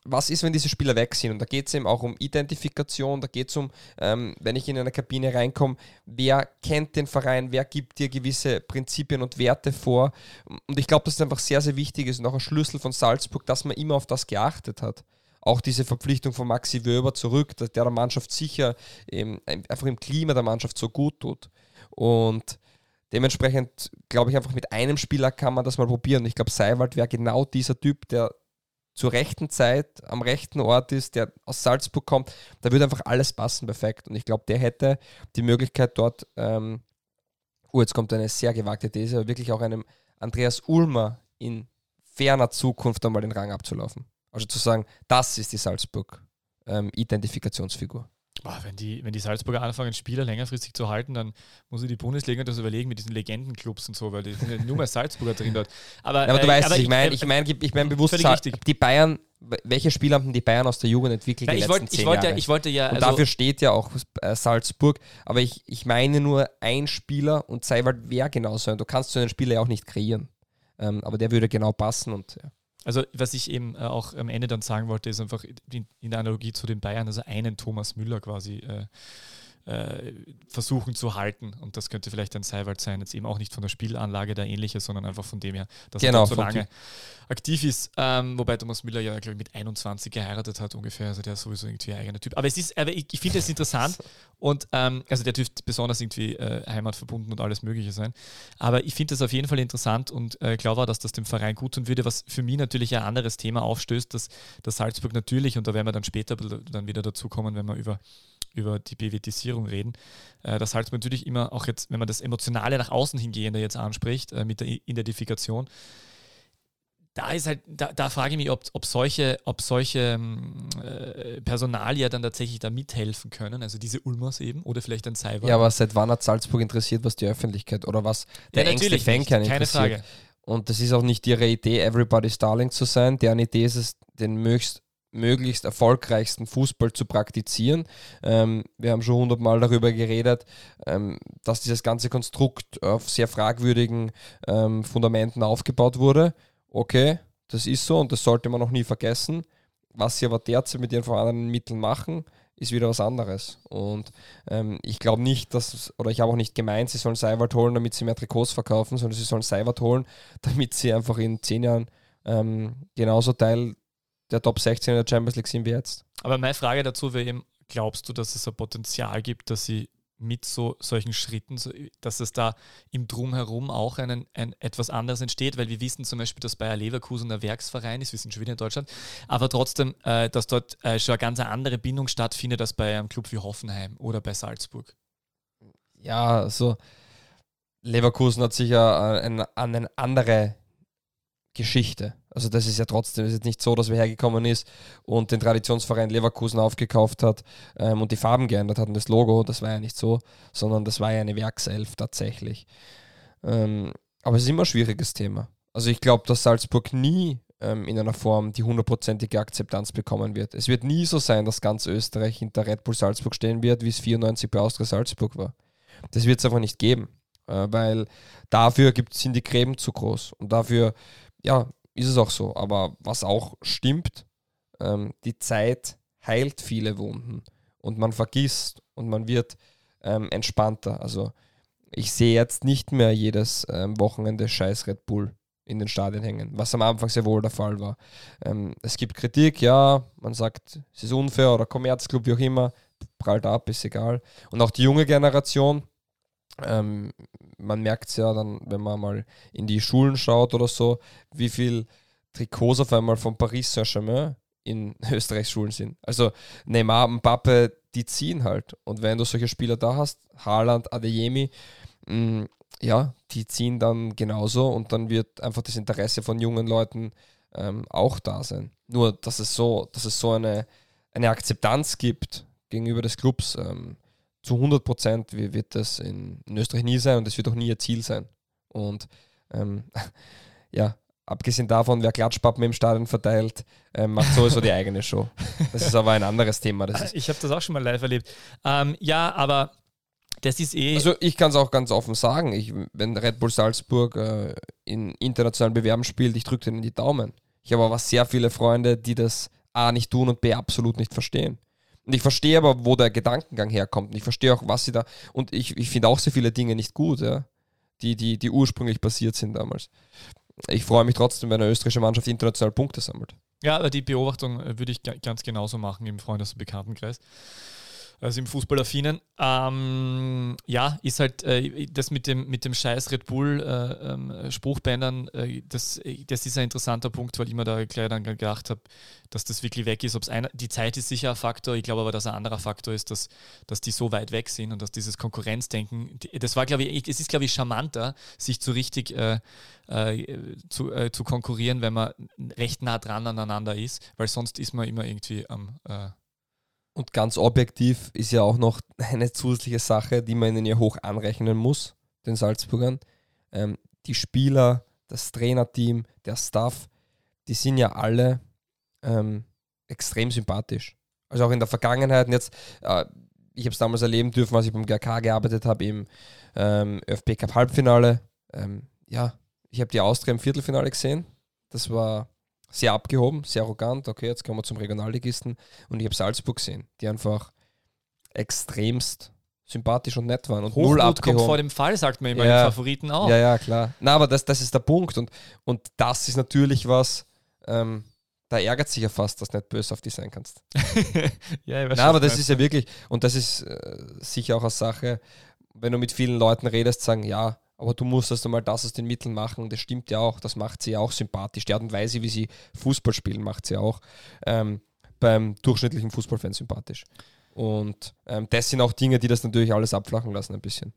was ist, wenn diese Spieler weg sind? Und da geht es eben auch um Identifikation, da geht es um, ähm, wenn ich in eine Kabine reinkomme, wer kennt den Verein, wer gibt dir gewisse Prinzipien und Werte vor. Und ich glaube, dass es einfach sehr, sehr wichtig ist und auch ein Schlüssel von Salzburg, dass man immer auf das geachtet hat. Auch diese Verpflichtung von Maxi Wöber zurück, dass der der Mannschaft sicher ähm, einfach im Klima der Mannschaft so gut tut. Und dementsprechend glaube ich einfach, mit einem Spieler kann man das mal probieren. Ich glaube, Seiwald wäre genau dieser Typ, der zur rechten Zeit am rechten Ort ist, der aus Salzburg kommt. Da würde einfach alles passen, perfekt. Und ich glaube, der hätte die Möglichkeit dort, ähm, oh, jetzt kommt eine sehr gewagte These, aber wirklich auch einem Andreas Ulmer in ferner Zukunft einmal den Rang abzulaufen. Also zu sagen, das ist die Salzburg-Identifikationsfigur. Boah, wenn, die, wenn die Salzburger anfangen, Spieler längerfristig zu halten, dann muss ich die Bundesliga das überlegen mit diesen Legendenclubs und so, weil die sind ja nur mehr Salzburger drin dort. [LAUGHS] Aber, Ja, aber du äh, weißt, aber was ich meine. Ich meine ich mein bewusst, die Bayern, welche Spieler haben die Bayern aus der Jugend entwickelt Nein, die ich, zehn ich, wollte, Jahre? ich wollte ja, Und also, dafür steht ja auch äh, Salzburg. Aber ich, ich meine nur ein Spieler und Seiwald wäre genauso. Du kannst so einen Spieler ja auch nicht kreieren. Ähm, aber der würde genau passen und ja. Also was ich eben äh, auch am Ende dann sagen wollte, ist einfach in, in der Analogie zu den Bayern, also einen Thomas Müller quasi äh, äh, versuchen zu halten. Und das könnte vielleicht ein Seiwald sein, jetzt eben auch nicht von der Spielanlage der ähnliche, sondern einfach von dem her, dass Genau, er so lange aktiv ist. Ähm, wobei Thomas Müller ja, glaube ich, mit 21 geheiratet hat ungefähr. Also der ist sowieso irgendwie ein eigener Typ. Aber es ist, aber ich, ich finde es interessant [LAUGHS] und ähm, also der dürfte besonders irgendwie äh, heimatverbunden und alles Mögliche sein. Aber ich finde das auf jeden Fall interessant und äh, glaube auch, dass das dem Verein gut tun würde, was für mich natürlich ein anderes Thema aufstößt, dass, dass Salzburg natürlich, und da werden wir dann später dann wieder dazu kommen, wenn wir über über die BWTisierung reden, äh, dass Salzburg natürlich immer auch jetzt, wenn man das Emotionale nach außen hingehende jetzt anspricht, äh, mit der Identifikation, da ist halt, da, da frage ich mich, ob, ob solche, ob solche ähm, äh, Personalia dann tatsächlich da mithelfen können, also diese Ulmers eben, oder vielleicht ein Cyber. ja, aber seit wann hat Salzburg interessiert, was die Öffentlichkeit oder was der engste natürlich nicht, Fankern keine interessiert? Frage. Und das ist auch nicht ihre Idee, Everybody's Darling zu sein. Deren Idee ist es, den möglichst, möglichst erfolgreichsten Fußball zu praktizieren. Ähm, wir haben schon hundertmal darüber geredet, ähm, dass dieses ganze Konstrukt auf sehr fragwürdigen ähm, Fundamenten aufgebaut wurde. Okay, das ist so und das sollte man noch nie vergessen. Was sie aber derzeit mit ihren vorhandenen Mitteln machen, ist wieder was anderes. Und ähm, ich glaube nicht, dass, oder ich habe auch nicht gemeint, sie sollen Seiwald holen, damit sie mehr Trikots verkaufen, sondern sie sollen Seiwald holen, [LAUGHS] damit sie einfach in zehn Jahren ähm, genauso Teil der Top 16 in der Champions League sind wie jetzt. Aber meine Frage dazu wäre eben, glaubst du, dass es ein Potenzial gibt, dass sie mit so solchen Schritten, so, dass es da im Drumherum auch einen, ein, etwas anderes entsteht, weil wir wissen zum Beispiel, dass Bayer Leverkusen ein Werksverein ist, wir sind schon wieder in Deutschland, aber trotzdem, äh, dass dort äh, schon eine ganz andere Bindung stattfindet als bei einem Club wie Hoffenheim oder bei Salzburg. Ja, also Leverkusen hat sicher an eine andere Geschichte. Also das ist ja trotzdem, ist jetzt nicht so, dass wir hergekommen ist und den Traditionsverein Leverkusen aufgekauft hat ähm, und die Farben geändert hat und das Logo, das war ja nicht so, sondern das war ja eine Werkself tatsächlich. Ähm, aber es ist immer ein schwieriges Thema. Also ich glaube, dass Salzburg nie ähm, in einer Form die hundertprozentige Akzeptanz bekommen wird. Es wird nie so sein, dass ganz Österreich hinter Red Bull Salzburg stehen wird, wie es 94 bei Austria Salzburg war. Das wird es einfach nicht geben, äh, weil dafür sind die Gräben zu groß und dafür, ja, ist es auch so. Aber was auch stimmt, ähm, die Zeit heilt viele Wunden und man vergisst und man wird ähm, entspannter. Also ich sehe jetzt nicht mehr jedes ähm, Wochenende scheiß Red Bull in den Stadien hängen, was am Anfang sehr wohl der Fall war. Ähm, es gibt Kritik, ja, man sagt, es ist unfair oder Kommerzclub, wie auch immer, prallt ab, ist egal. Und auch die junge Generation, ähm, man merkt es ja dann, wenn man mal in die Schulen schaut oder so, wie viel Trikots auf einmal von Paris Saint-Germain in [LAUGHS] Österreichs Schulen sind. Also Neymar, Mbappe, die ziehen halt. Und wenn du solche Spieler da hast, Haaland, Adeyemi, mh, ja, die ziehen dann genauso und dann wird einfach das Interesse von jungen Leuten ähm, auch da sein. Nur, dass es so, dass es so eine, eine Akzeptanz gibt gegenüber des Clubs, ähm, zu 100 Prozent wird das in, in, Österreich nie sein und das wird auch nie ihr Ziel sein. Und ähm, [LAUGHS] ja, abgesehen davon, wer Klatschpappen im Stadion verteilt, ähm, macht sowieso die eigene Show. Das ist aber ein anderes Thema. ich habe das auch schon mal live erlebt. Ähm, ja, aber das ist eh. Also ich kann es auch ganz offen sagen, ich, wenn Red Bull Salzburg äh, in internationalen Bewerben spielt, ich drücke denen die Daumen. Ich habe aber sehr viele Freunde, die das A nicht tun und B absolut nicht verstehen. Und ich verstehe aber, wo der Gedankengang herkommt. Und ich verstehe auch, was sie da. Und ich, ich finde auch sehr viele Dinge nicht gut, ja, die, die, die ursprünglich passiert sind damals. Ich freue mich trotzdem, wenn eine österreichische Mannschaft international Punkte sammelt. Ja, aber die Beobachtung würde ich ganz genauso machen im Freundes- und Bekanntenkreis. Also im Fußballaffinen. Ähm, ja, ist halt äh, das mit dem, mit dem scheiß Red Bull äh, ähm, Spruchbändern, äh, das, das ist ein interessanter Punkt, weil ich mir da gleich dann gedacht habe, dass das wirklich weg ist. Ob's einer, die Zeit ist sicher ein Faktor, ich glaube aber, dass ein anderer Faktor ist, dass, dass die so weit weg sind und dass dieses Konkurrenzdenken, das war, glaube ich, es ist, glaube ich, charmanter, sich zu richtig äh, zu, äh, zu konkurrieren, wenn man recht nah dran aneinander ist, weil sonst ist man immer irgendwie am und ganz objektiv ist ja auch noch eine zusätzliche Sache, die man ihnen ja hoch anrechnen muss, den Salzburgern. Ähm, die Spieler, das Trainerteam, der Staff, die sind ja alle ähm, extrem sympathisch. Also auch in der Vergangenheit. Und jetzt, äh, ich habe es damals erleben dürfen, als ich beim GRK gearbeitet habe, im ähm, ÖFB Cup Halbfinale. Ähm, ja, ich habe die Austria im Viertelfinale gesehen. Das war sehr abgehoben, sehr arrogant. Okay, jetzt kommen wir zum Regionalligisten. Und ich habe Salzburg gesehen, die einfach extremst sympathisch und nett waren und null Hochmut abgehoben. kommt vor dem Fall, sagt man immer Ja. den Favoriten auch. Ja, ja, klar. Na, aber das, das ist der Punkt. Und, und das ist natürlich was, ähm, da ärgert sich ja fast, dass du nicht böse auf die sein kannst. [LAUGHS] ja, ich weiß Na, aber das ist ja wirklich, und das ist äh, sicher auch eine Sache, wenn du mit vielen Leuten redest, sagen, ja, aber du musst erst einmal das aus den Mitteln machen. Und das stimmt ja auch, das macht sie auch sympathisch. Die Art und Weise, wie sie Fußball spielen, macht sie auch ähm, beim durchschnittlichen Fußballfan sympathisch. Und ähm, das sind auch Dinge, die das natürlich alles abflachen lassen ein bisschen.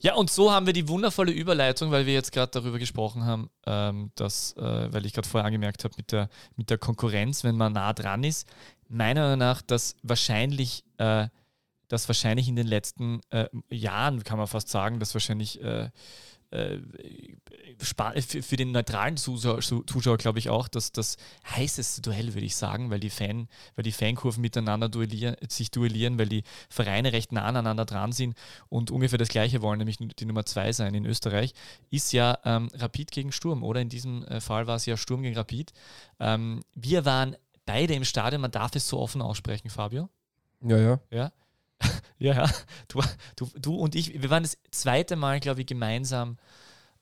Ja, und so haben wir die wundervolle Überleitung, weil wir jetzt gerade darüber gesprochen haben, ähm, dass, äh, weil ich gerade vorher angemerkt habe, mit der, mit der Konkurrenz, wenn man nah dran ist, meiner Meinung nach, dass wahrscheinlich, äh, dass wahrscheinlich in den letzten äh, Jahren, kann man fast sagen, dass wahrscheinlich äh, äh, für, für den neutralen Zuschauer, Zuschauer glaube ich auch, dass das heißeste Duell, würde ich sagen, weil die, Fan, weil die Fankurven miteinander duellieren, sich duellieren, weil die Vereine recht nah aneinander dran sind und ungefähr das Gleiche wollen, nämlich die Nummer zwei sein in Österreich, ist ja ähm, Rapid gegen Sturm, oder? In diesem äh, Fall war es ja Sturm gegen Rapid. Ähm, wir waren beide im Stadion, man darf es so offen aussprechen, Fabio. Ja, ja. Ja. [LAUGHS] ja, ja. Du, du, du und ich, wir waren das zweite Mal, glaube ich, gemeinsam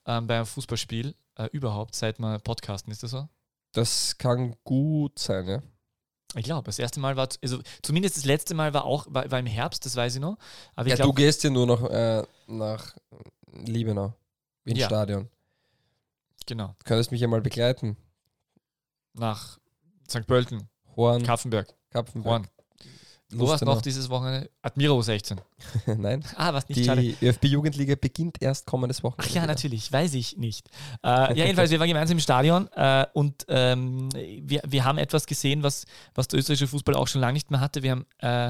ähm, bei einem Fußballspiel äh, überhaupt, seit wir podcasten, ist das so? Das kann gut sein, ja. Ich glaube, das erste Mal war, also zumindest das letzte Mal war auch, war, war im Herbst, das weiß ich noch. Aber ich ja, du glaube, gehst ja nur noch äh, nach Liebenau ins Ja. Stadion. genau, Du könntest mich ja mal begleiten. nach St. Pölten, Horn, Kaffenberg, Kapfenberg. Horn. Wo warst du noch dieses Wochenende? Admiro 16. [LAUGHS] Nein, Ah, was nicht schade. die ÖFB-Jugendliga beginnt erst kommendes Ach Wochenende. ja, wieder. natürlich, weiß ich nicht. Äh, ja, jedenfalls, wir waren gemeinsam im Stadion äh, und ähm, wir, wir haben etwas gesehen, was, was der österreichische Fußball auch schon lange nicht mehr hatte. Wir haben äh,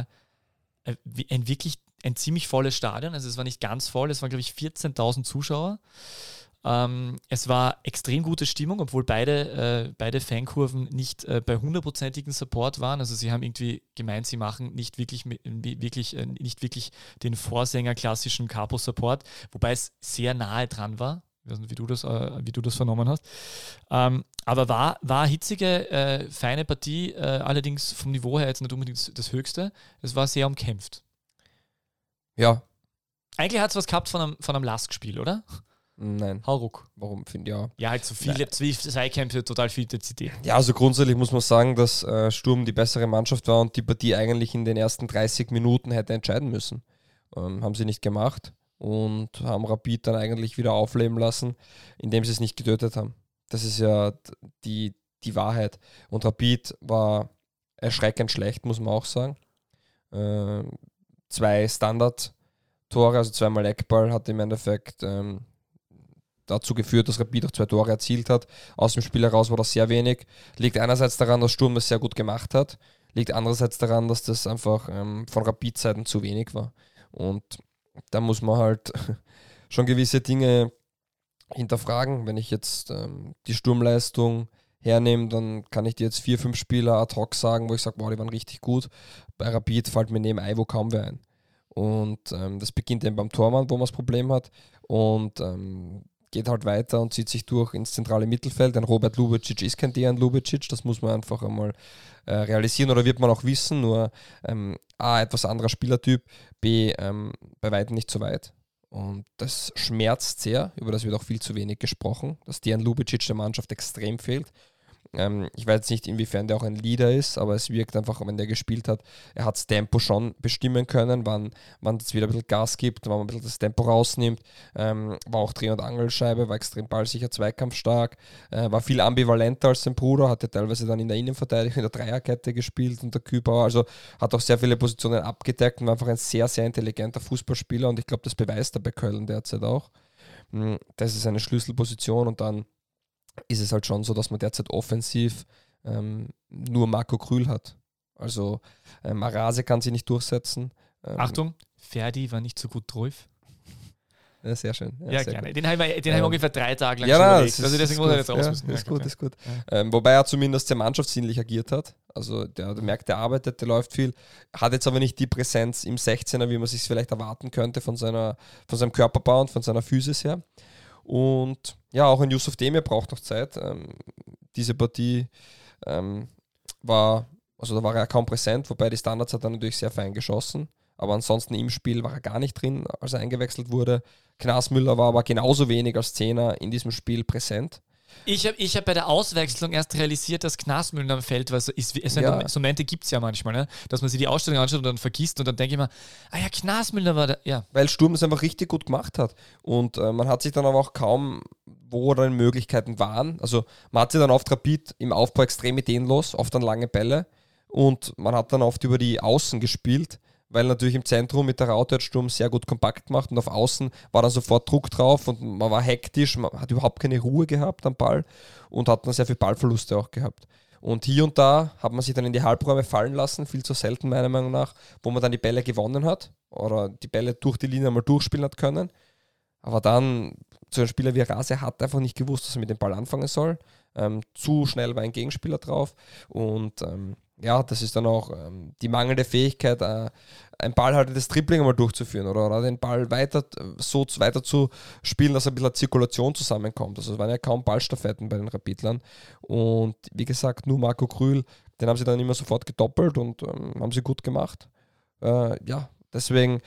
äh, ein wirklich ein ziemlich volles Stadion. Also es war nicht ganz voll, es waren, glaube ich, 14.000 Zuschauer. Ähm, es war extrem gute Stimmung, obwohl beide, äh, beide Fankurven nicht äh, bei hundertprozentigen Support waren. Also sie haben irgendwie gemeint, sie machen nicht wirklich, wie- wirklich, äh, nicht wirklich den Vorsänger klassischen Capo-Support, wobei es sehr nahe dran war. Ich weiß nicht, wie du das, äh, wie du das vernommen hast. Ähm, aber war, war hitzige, äh, feine Partie, äh, allerdings vom Niveau her jetzt nicht unbedingt das Höchste. Es war sehr umkämpft. Ja, Eigentlich hat es was gehabt von einem, von einem Lastspiel, oder? Nein. Hauruck. Warum finde ich ja. Ja, halt so viele Zweikämpfe, total viel Intensität. Ja, also grundsätzlich muss man sagen, dass äh, Sturm die bessere Mannschaft war und die Partie eigentlich in den ersten 30 Minuten hätte entscheiden müssen. Ähm, haben sie nicht gemacht und haben Rapid dann eigentlich wieder aufleben lassen, indem sie es nicht getötet haben. Das ist ja die, die Wahrheit. Und Rapid war erschreckend schlecht, muss man auch sagen. Ähm, zwei Standard-Tore, also zweimal Eckball, hat im Endeffekt ähm, dazu geführt, dass Rapid auch zwei Tore erzielt hat. Aus dem Spiel heraus war das sehr wenig. Liegt einerseits daran, dass Sturm das sehr gut gemacht hat, liegt andererseits daran, dass das einfach ähm, von Rapid-Seiten zu wenig war. Und da muss man halt [LAUGHS] schon gewisse Dinge hinterfragen. Wenn ich jetzt ähm, die Sturmleistung hernehme, dann kann ich dir jetzt vier, fünf Spieler ad hoc sagen, wo ich sage, wow, die waren richtig gut. Bei Rapid fällt mir neben Ivo kaum wer ein. Und ähm, das beginnt eben beim Tormann, wo man das Problem hat. Und ähm, geht halt weiter und zieht sich durch ins zentrale Mittelfeld. Ein Robert Lubicic ist kein Dejan Lubicic, das muss man einfach einmal äh, realisieren oder wird man auch wissen, nur ähm, A, etwas anderer Spielertyp, B, ähm, bei weitem nicht so weit. Und das schmerzt sehr, über das wird auch viel zu wenig gesprochen, dass Dejan Lubicic der Mannschaft extrem fehlt. Ähm, ich weiß jetzt nicht, inwiefern der auch ein Leader ist, aber es wirkt einfach, wenn der gespielt hat, er hat das Tempo schon bestimmen können, wann wann es wieder ein bisschen Gas gibt, wann man ein bisschen das Tempo rausnimmt. Ähm, war auch Dreh- und Angelscheibe, war extrem ballsicher, zweikampfstark, äh, war viel ambivalenter als sein Bruder, hatte teilweise dann in der Innenverteidigung in der Dreierkette gespielt unter Kübauer, also hat auch sehr viele Positionen abgedeckt und war einfach ein sehr, sehr intelligenter Fußballspieler und ich glaube, das beweist er bei Köln derzeit auch. Mm, Das ist eine Schlüsselposition und dann ist es halt schon so, dass man derzeit offensiv ähm, nur Marco Krühl hat. Also ähm, Arase kann sich nicht durchsetzen. Ähm, Achtung, Ferdi war nicht so gut drauf. Ja, sehr schön. Ja, sehr gerne. gut. Den haben wir, den haben wir Ähm, ungefähr drei Tage lang Ja, nein, überlegt. Also ist, deswegen muss er jetzt raus ja, müssen. ist Ja, gut, ja. ist gut. Ähm, wobei er zumindest sehr mannschaftsdienlich agiert hat. Also der, der merkt, der arbeitet, der läuft viel, hat jetzt aber nicht die Präsenz im 16er, wie man sich vielleicht erwarten könnte von, seiner, von seinem Körperbau und von seiner Physis her. Und ja, auch ein Yusuf Demir braucht noch Zeit. Ähm, diese Partie ähm, war, also da war er kaum präsent, wobei die Standards hat er natürlich sehr fein geschossen. Aber ansonsten im Spiel war er gar nicht drin, als er eingewechselt wurde. Knasmüller war aber genauso wenig als Zehner in diesem Spiel präsent. Ich habe ich hab bei der Auswechslung erst realisiert, dass Knasmüller am Feld war. So, ist, ist Ja. So Momente gibt es ja manchmal, ne? dass man sich die Ausstellung anschaut und dann vergisst und dann denke ich mir, ah ja, Knasmüller war da. Ja, weil Sturm das einfach richtig gut gemacht hat. Und äh, man hat sich dann aber auch kaum, wo dann Möglichkeiten waren. Also man hat sich dann oft Rapid im Aufbau extrem ideenlos, oft dann lange Bälle. Und man hat dann oft über die Außen gespielt, weil natürlich im Zentrum mit der Raute hat Sturm sehr gut kompakt gemacht und auf Außen war dann sofort Druck drauf und man war hektisch, man hat überhaupt keine Ruhe gehabt am Ball und hat dann sehr viel Ballverluste auch gehabt. Und hier und da hat man sich dann in die Halbräume fallen lassen, viel zu selten meiner Meinung nach, wo man dann die Bälle gewonnen hat oder die Bälle durch die Linie mal durchspielen hat können. Aber dann, so ein Spieler wie Rase hat einfach nicht gewusst, was er mit dem Ball anfangen soll. Ähm, zu schnell war ein Gegenspieler drauf und ähm, ja, das ist dann auch ähm, die mangelnde Fähigkeit, äh, ein ballhaltendes Dribbling einmal durchzuführen oder, oder den Ball weiter so zu- weiter zu spielen, dass ein bisschen Zirkulation zusammenkommt. Also es waren ja kaum Ballstaffetten bei den Rapidlern. Und wie gesagt, nur Marco Krühl, den haben sie dann immer sofort gedoppelt und ähm, haben sie gut gemacht. Äh, ja, deswegen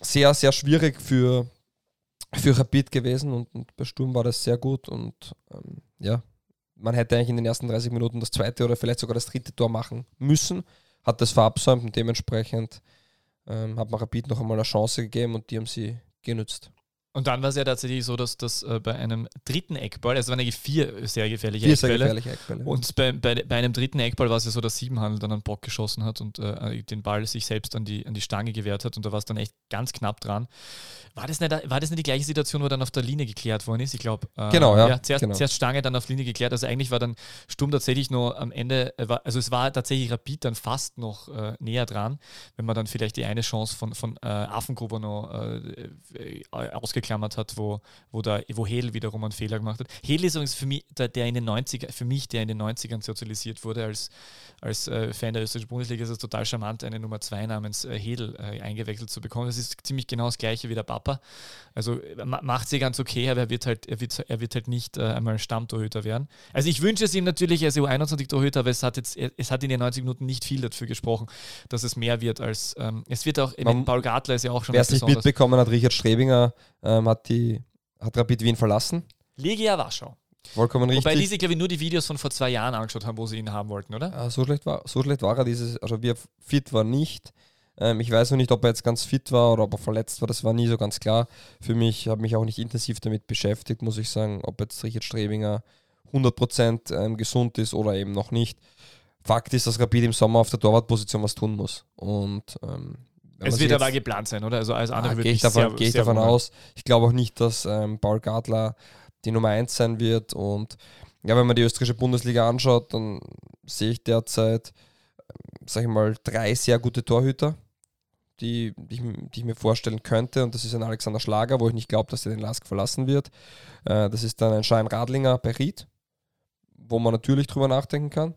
sehr, sehr schwierig für, für Rapid gewesen und, und bei Sturm war das sehr gut und ähm, ja, man hätte eigentlich in den ersten 30 Minuten das zweite oder vielleicht sogar das dritte Tor machen müssen, hat das verabsäumt und dementsprechend ähm, hat man Rapid noch einmal eine Chance gegeben und die haben sie genützt. Und dann war es ja tatsächlich so, dass das äh, bei einem dritten Eckball, also es waren eigentlich vier sehr gefährliche Vier sehr Eckbälle. gefährliche Eckbälle. Und bei, bei, bei einem dritten Eckball war es ja so, dass Siebenhandel dann einen Bock geschossen hat und äh, den Ball sich selbst an die, an die Stange gewehrt hat und da war es dann echt ganz knapp dran. War das, nicht, war das nicht die gleiche Situation, wo dann auf der Linie geklärt worden ist? Ich glaube. Äh, Genau, ja, zuerst, genau. zuerst Stange, dann auf Linie geklärt. Also eigentlich war dann Sturm tatsächlich nur am Ende, äh, also es war tatsächlich Rapid dann fast noch äh, näher dran, wenn man dann vielleicht die eine Chance von, von äh, Affengruber noch äh, äh, ausgeklammert hat, wo, wo, da, wo Hedel wiederum einen Fehler gemacht hat. Hedel ist übrigens für mich, der, der in den 90er, für mich, der in den 90ern sozialisiert wurde als, als äh, Fan der österreichischen Bundesliga, ist es total charmant, eine Nummer 2 namens äh, Hedel äh, eingewechselt zu bekommen. Das ist ziemlich genau das gleiche wie der Papa. Also äh, ma macht sie ganz okay, aber er wird halt, er wird, er wird halt nicht äh, einmal Stammtorhüter werden. Also ich wünsche es ihm natürlich als EU21-Torhüter, aber es hat jetzt, es hat in den 90 Minuten nicht viel dafür gesprochen, dass es mehr wird als, ähm, es wird auch, Man- Paul Gartler ist ja auch schon Wer es nicht mitbekommen hat, Richard Strebinger ähm, hat, die, hat Rapid Wien verlassen. Legia Warschau. Vollkommen richtig. Wobei die sich, glaube ich, nur die Videos von vor zwei Jahren angeschaut haben, wo sie ihn haben wollten, oder? Ah, so, schlecht war, so schlecht war er dieses, also wie er fit war nicht. Ähm, ich weiß noch nicht, ob er jetzt ganz fit war oder ob er verletzt war, das war nie so ganz klar. Für mich, ich habe mich auch nicht intensiv damit beschäftigt, muss ich sagen, ob jetzt Richard Strebinger 100% ähm, gesund ist oder eben noch nicht. Fakt ist, dass Rapid im Sommer auf der Torwartposition was tun muss. Und ähm, Es wird aber geplant sein, oder? Also alles andere Ah, gehe ich davon, sehr, gehe ich sehr davon aus. Ich glaube auch nicht, dass ähm, Paul Gartler die Nummer 1 sein wird. Und ja, wenn man die österreichische Bundesliga anschaut, dann sehe ich derzeit, ähm, sage ich mal, drei sehr gute Torhüter, die, die, ich, die ich mir vorstellen könnte. Und das ist ein Alexander Schlager, wo ich nicht glaube, dass er den Lask verlassen wird. Äh, das ist dann ein Schein Radlinger bei Ried, wo man natürlich drüber nachdenken kann.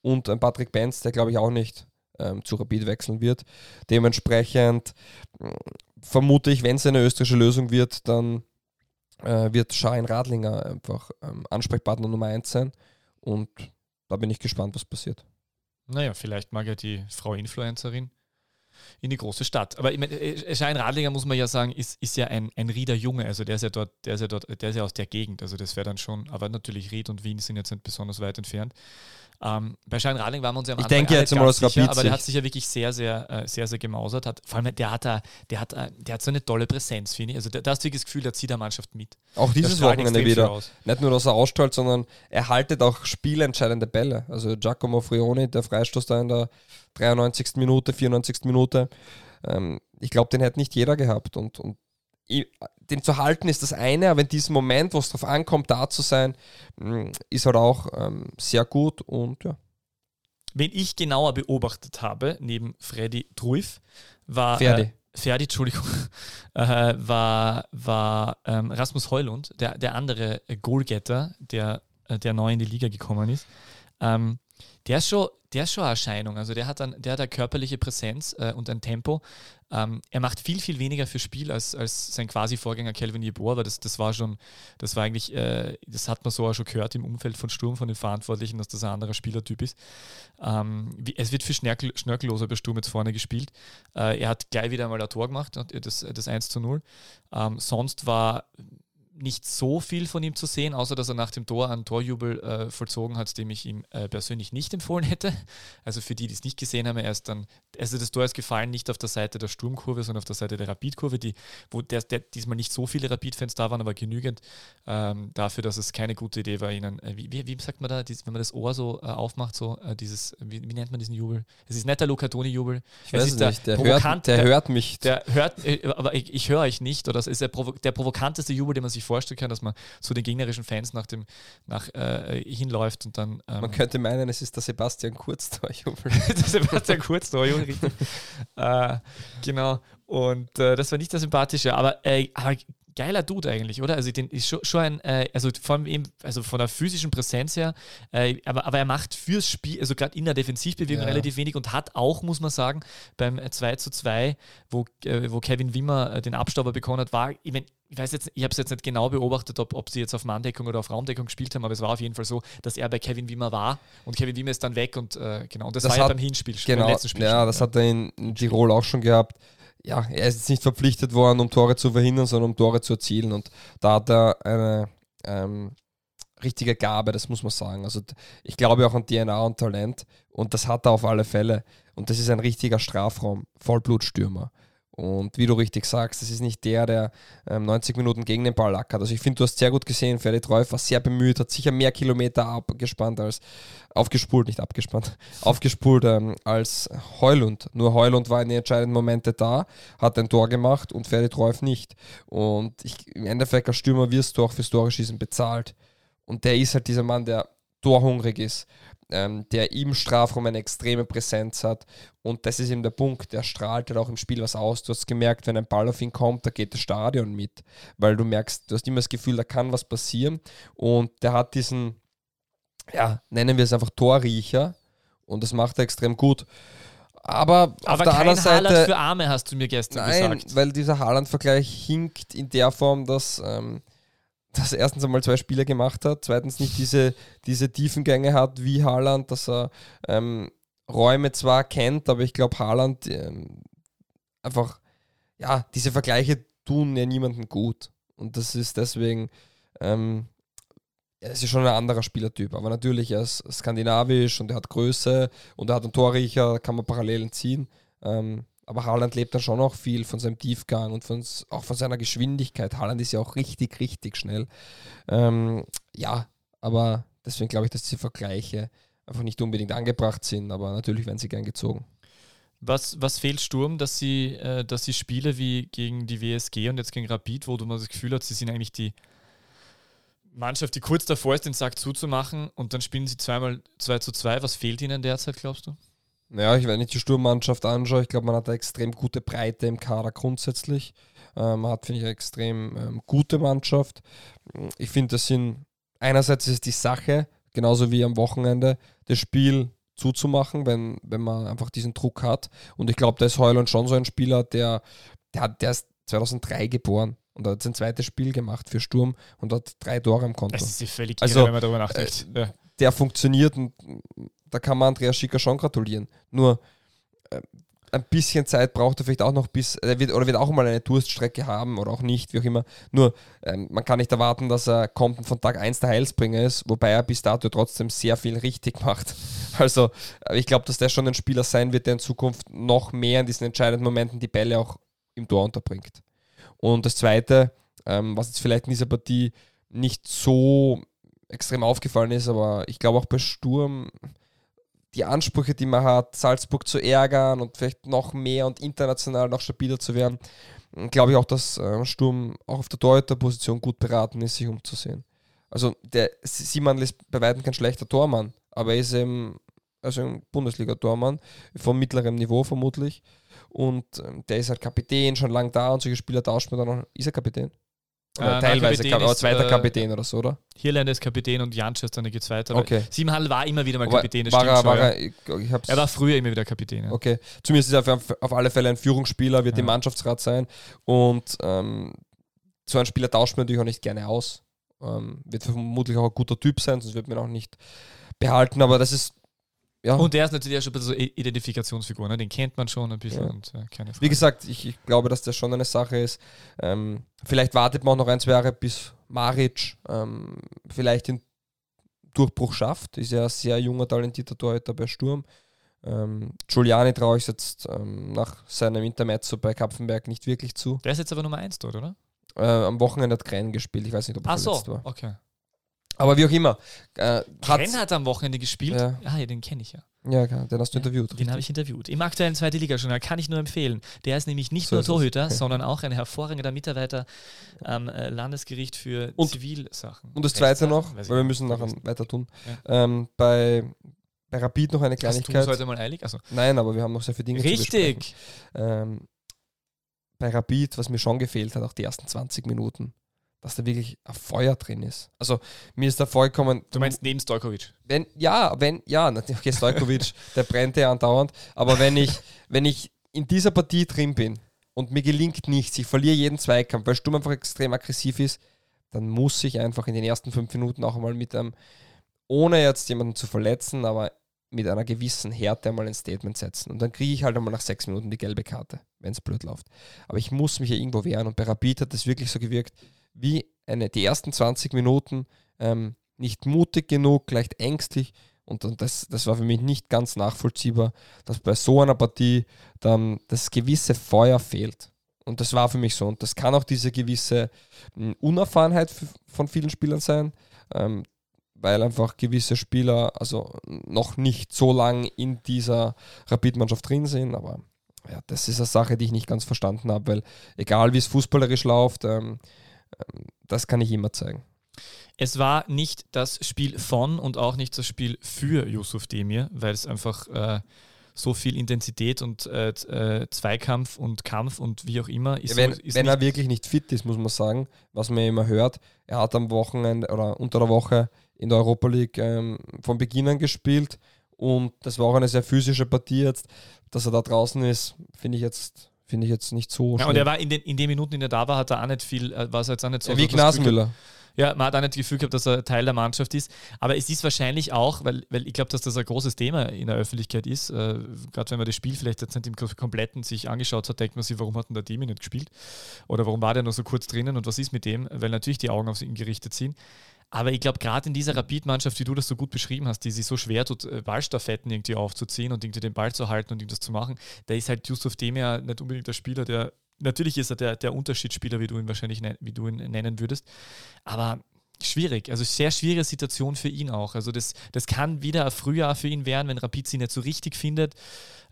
Und ein Patrick Benz, der glaube ich auch nicht ähm, zu Rapid wechseln wird. Dementsprechend mh, vermute ich, wenn es eine österreichische Lösung wird, dann äh, wird Schein Radlinger einfach ähm, Ansprechpartner Nummer 1 sein. Und da bin ich gespannt, was passiert. Naja, vielleicht mag ja die Frau Influencerin in die große Stadt. Aber ich meine, äh, Schein Radlinger, muss man ja sagen, ist, ist ja ein, ein Rieder Junge. Also der ist ja dort, der ist ja dort, der ist ja aus der Gegend. Also das wäre dann schon, aber natürlich Ried und Wien sind jetzt nicht besonders weit entfernt. Ähm, bei Schein Radling waren wir uns ja am Ich Anfang denke jetzt ganz sicher, Rapid aber der hat sich ja wirklich sehr, sehr, äh, sehr, sehr gemausert. Hat, vor allem, der hat, da, der, hat, äh, der hat so eine tolle Präsenz, finde ich. Also da, da hast du wirklich das Gefühl, der zieht der Mannschaft mit. Auch dieses Wochenende wieder. Nicht nur, dass er ausstrahlt, sondern er haltet auch spielentscheidende Bälle. Also Giacomo Frioni, der Freistoß da in der 93. Minute, 94. Minute. Ähm, ich glaube, den hätte nicht jeder gehabt. Und, und den zu halten ist das eine, aber in diesem Moment, wo es darauf ankommt, da zu sein, mh, ist halt auch ähm, sehr gut. Und ja, wen ich genauer beobachtet habe, neben Freddy Truif, war. Ferdi. Äh, Ferdi, Entschuldigung, [LAUGHS] äh, war, war ähm, Rasmus Heulund, der, der andere Goalgetter, der, äh, der neu in die Liga gekommen ist. Ähm, der ist schon, der ist schon eine Erscheinung. Also der hat, dann, der hat eine körperliche Präsenz äh, und ein Tempo. Ähm, er macht viel, viel weniger für Spiel als, als sein quasi Vorgänger Kelvin Jeboer, weil das, das war schon, das war eigentlich, äh, das hat man so auch schon gehört im Umfeld von Sturm, von den Verantwortlichen, dass das ein anderer Spielertyp ist. Ähm, wie, es wird für Schnörkel, Schnörkelloser bei Sturm jetzt vorne gespielt. Äh, er hat gleich wieder einmal ein Tor gemacht, das, das 1 zu 0. Ähm, sonst war nicht so viel von ihm zu sehen, außer dass er nach dem Tor einen Torjubel äh, vollzogen hat, dem ich ihm äh, persönlich nicht empfohlen hätte. [LAUGHS] Also für die, die es nicht gesehen haben, er ist dann, also das Tor ist gefallen nicht auf der Seite der Sturmkurve, sondern auf der Seite der Rapidkurve, die, wo der, der diesmal nicht so viele Rapid-Fans da waren, aber genügend ähm, dafür, dass es keine gute Idee war, ihnen, äh, wie, wie, sagt man da, dies, wenn man das Ohr so äh, aufmacht, so äh, dieses, wie, wie, nennt man diesen Jubel? Es ist nicht der Lucatoni-Jubel. Es nicht, der, hört, der, der, hört mich. Der hört, äh, aber ich, ich höre euch nicht, oder das ist der, provo der provokanteste Jubel, den man sich vorstellen kann, dass man zu den gegnerischen Fans nach dem nach äh, hinläuft und dann. Ähm, man könnte meinen, es ist der Sebastian Kurz Torjubel. [LAUGHS] der Sebastian Kurz Torjubel, richtig. [LAUGHS] äh, genau. Und äh, das war nicht der sympathische, aber, äh, aber geiler Dude eigentlich, oder? Also den ist schon, schon ein, äh, also von ihm, also von der physischen Präsenz her, äh, aber, aber er macht fürs Spiel, also gerade in der Defensivbewegung ja. relativ wenig und hat auch, muss man sagen, beim 2 zu 2, wo, äh, wo Kevin Wimmer äh, den Abstauber bekommen hat, war, ich, mein, ich weiß jetzt, ich habe es jetzt nicht genau beobachtet, ob, ob sie jetzt auf Manndeckung oder auf Raumdeckung gespielt haben, aber es war auf jeden Fall so, dass er bei Kevin Wimmer war und Kevin Wimmer ist dann weg und äh, genau, und das, das war hat, ja beim Hinspiel, genau, beim letzten Spiel. Ja, das hat er in, in Tirol auch schon gehabt ja, er ist jetzt nicht verpflichtet worden, um Tore zu verhindern, sondern um Tore zu erzielen. Und da hat er eine ähm, richtige Gabe, das muss man sagen. Also ich glaube auch an DNA und Talent und das hat er auf alle Fälle. Und das ist ein richtiger Strafraum, Vollblutstürmer. Und wie du richtig sagst, das ist nicht der, der ähm, 90 Minuten gegen den Ball lackert. Also ich finde, du hast sehr gut gesehen, Ferdi Treuf war sehr bemüht, hat sicher mehr Kilometer abgespannt als aufgespult, nicht abgespannt, [LAUGHS] aufgespult ähm, als Heulund. Nur Heulund war in den entscheidenden Momente da, hat ein Tor gemacht und Ferdi Treuf nicht. Und ich, im Endeffekt als Stürmer wirst du auch fürs Tore schießen bezahlt. Und der ist halt dieser Mann, der torhungrig ist ähm, der im Strafraum eine extreme Präsenz hat. Und das ist eben der Punkt. Der strahlt halt auch im Spiel was aus. Du hast gemerkt, wenn ein Ball auf ihn kommt, da geht das Stadion mit. Weil du merkst, du hast immer das Gefühl, da kann was passieren. Und der hat diesen, ja, nennen wir es einfach Torriecher. Und das macht er extrem gut. Aber, Aber auf der kein anderen Seite. Haaland für Arme hast du mir gestern nein, gesagt. weil dieser Haaland-Vergleich hinkt in der Form, dass ähm, dass er erstens einmal zwei Spiele gemacht hat, zweitens nicht diese, diese Tiefengänge hat wie Haaland, dass er ähm, Räume zwar kennt, aber ich glaube, Haaland ähm, einfach, ja, diese Vergleiche tun ja niemandem gut. Und das ist deswegen, ähm, er ist ja schon ein anderer Spielertyp, aber natürlich, er ist skandinavisch und er hat Größe und er hat einen Torriecher, kann man Parallelen ziehen. Ähm, aber Haaland lebt dann schon noch viel von seinem Tiefgang und von, auch von seiner Geschwindigkeit. Haaland ist ja auch richtig, richtig schnell. Ähm, ja, aber deswegen glaube ich, dass diese Vergleiche einfach nicht unbedingt angebracht sind, aber natürlich werden sie gern gezogen. Was, was fehlt Sturm, dass sie, äh, dass sie Spiele wie gegen die WSG und jetzt gegen Rapid, wo du mal das Gefühl hast, sie sind eigentlich die Mannschaft, die kurz davor ist, den Sack zuzumachen und dann spielen sie zweimal 2 zu 2. Was fehlt ihnen derzeit, glaubst du? Ja, ich, wenn ich die Sturmmannschaft anschaue, ich glaube, man hat eine extrem gute Breite im Kader grundsätzlich. Ähm, man hat, finde ich, eine extrem ähm, gute Mannschaft. Ich finde, das sind einerseits ist die Sache, genauso wie am Wochenende, das Spiel zuzumachen, wenn, wenn man einfach diesen Druck hat. Und ich glaube, da ist Heuland schon so ein Spieler, der, der, der ist 2003 geboren und hat sein zweites Spiel gemacht für Sturm und hat drei Tore im Konto. Das ist völlig also, irre, wenn man darüber nachdenkt. Äh. Der funktioniert und da kann man Andreas Schicker schon gratulieren. Nur äh, ein bisschen Zeit braucht er vielleicht auch noch bis, er wird, oder wird auch mal eine Durststrecke haben oder auch nicht, wie auch immer. Nur ähm, man kann nicht erwarten, dass er kommt und von Tag 1 der Heilsbringer ist, wobei er bis dato trotzdem sehr viel richtig [LAUGHS] macht. Also ich glaube, dass der schon ein Spieler sein wird, der in Zukunft noch mehr in diesen entscheidenden Momenten die Bälle auch im Tor unterbringt. Und das Zweite, ähm, was jetzt vielleicht in dieser Partie nicht so extrem aufgefallen ist, aber ich glaube auch bei Sturm die Ansprüche, die man hat, Salzburg zu ärgern und vielleicht noch mehr und international noch stabiler zu werden, glaube ich auch, dass äh, Sturm auch auf der Torhüter-Position gut beraten ist, sich umzusehen. Also der Simon ist bei weitem kein schlechter Tormann, aber er ist eben also ein Bundesliga-Tormann, von mittlerem Niveau vermutlich. Und ähm, der ist halt Kapitän, schon lang da und solche Spieler tauscht man dann noch. Ist er Kapitän? Oder Äh, nein, teilweise, Kapitän Kap ist, zweiter äh, Kapitän oder so, oder? Hirländer ist Kapitän und Jansch ist dann der Zweiter. Okay. Siebenhandel war immer wieder mal Kapitän, das war er, war ja. er, ich, ich hab's, Er war früher immer wieder Kapitän. Ja. Okay, zumindest ist er auf, auf alle Fälle ein Führungsspieler, wird Ja. im Mannschaftsrat sein und ähm, so einen Spieler tauscht man natürlich auch nicht gerne aus. Ähm, wird vermutlich auch ein guter Typ sein, sonst wird man auch nicht behalten, aber das ist, ja, Und der ist natürlich auch schon ein bisschen so Identifikationsfigur, ne? den kennt man schon ein bisschen Ja. und äh, wie gesagt, ich, ich glaube, dass das schon eine Sache ist. Ähm, vielleicht wartet man auch noch ein, zwei Jahre, bis Maric ähm, vielleicht den Durchbruch schafft. Ist ja ein sehr junger, talentierter Torhüter bei Sturm. Ähm, Giuliani traue ich jetzt ähm, nach seinem Intermezzo bei Kapfenberg nicht wirklich zu. der ist jetzt aber Nummer 1 dort, oder? Äh, am Wochenende hat Kren gespielt. Ich weiß nicht, ob er Ach so, verletzt war. okay. Aber wie auch immer. Äh, Ren hat am Wochenende gespielt. Ja. Ah, ja, den kenne ich ja. ja, klar, den hast du interviewt. Den habe ich interviewt. Im aktuellen zweite Liga-Journal kann ich nur empfehlen. Der ist nämlich nicht So nur. Torhüter, sondern auch ein hervorragender Mitarbeiter am äh, Landesgericht für Und- Zivilsachen. Und das zweite noch, weil wir müssen nachher weiter tun. Ähm, bei, bei Rapid noch eine Hast du Kleinigkeit. heute mal eilig? Also, Nein, aber wir haben noch sehr viele Dinge zu besprechen. richtig. ähm, bei Rapid, was mir schon gefehlt hat, auch die ersten 20 Minuten, dass da wirklich ein Feuer drin ist. Also mir ist da vollkommen. Du meinst neben Stojkovic. wenn, ja, wenn, ja, natürlich, okay, Stojkovic, [LAUGHS] der brennt ja andauernd, aber wenn ich, wenn ich in dieser Partie drin bin und mir gelingt nichts, ich verliere jeden Zweikampf, weil Sturm einfach extrem aggressiv ist, dann muss ich einfach in den ersten fünf Minuten auch einmal mit einem, ohne jetzt jemanden zu verletzen, aber mit einer gewissen Härte einmal ein Statement setzen. Und dann kriege ich halt einmal nach sechs Minuten die gelbe Karte, wenn es blöd läuft. Aber ich muss mich ja irgendwo wehren. Und bei Rapid hat es wirklich so gewirkt, wie eine, die ersten 20 Minuten ähm, nicht mutig genug, leicht ängstlich. Und, das, das war für mich nicht ganz nachvollziehbar, dass bei so einer Partie dann das gewisse Feuer fehlt. Und das war für mich so. Und das kann auch diese gewisse mh, Unerfahrenheit von vielen Spielern sein, ähm, weil einfach gewisse Spieler also noch nicht so lang in dieser Rapid-Mannschaft drin sind. Aber ja, das ist eine Sache, die ich nicht ganz verstanden habe, weil egal wie es fußballerisch läuft, ähm, das kann ich immer zeigen. Es war nicht das Spiel von und auch nicht das Spiel für Yusuf Demir, weil es einfach äh, so viel Intensität und äh, äh, Zweikampf und Kampf und wie auch immer ist. wenn ist wenn er wirklich nicht fit ist, muss man sagen, was man immer hört, er hat am Wochenende oder unter der Woche in der Europa League ähm, von Beginn an gespielt und das war auch eine sehr physische Partie jetzt. Dass er da draußen ist, finde ich jetzt finde ich jetzt nicht so ja, schlimm. und er war in den, in den Minuten, in der da war, hat er auch nicht viel, äh, war es jetzt auch nicht so. ja, wie Gnasenmüller. Ja, man hat auch nicht das Gefühl gehabt, dass er Teil der Mannschaft ist. Aber es ist wahrscheinlich auch, weil, weil ich glaube, dass das ein großes Thema in der Öffentlichkeit ist. Äh, Gerade wenn man das Spiel vielleicht jetzt nicht im Kompletten sich angeschaut hat, denkt man sich, warum hat denn der Demi nicht gespielt? Oder warum war der nur so kurz drinnen und was ist mit dem? Weil natürlich die Augen auf ihn gerichtet sind. Aber ich glaube, gerade in dieser Rapid-Mannschaft, wie du das so gut beschrieben hast, die sich so schwer tut, äh, Ballstaffetten irgendwie aufzuziehen und irgendwie den Ball zu halten und irgendwas zu machen, da ist halt Yusuf Demir nicht unbedingt der Spieler, der, natürlich ist er der, der Unterschiedsspieler, wie du ihn wahrscheinlich wie du ihn nennen würdest, aber schwierig, also sehr schwierige Situation für ihn auch. Also das, das kann wieder ein Frühjahr für ihn werden, wenn Rapid sie nicht so richtig findet,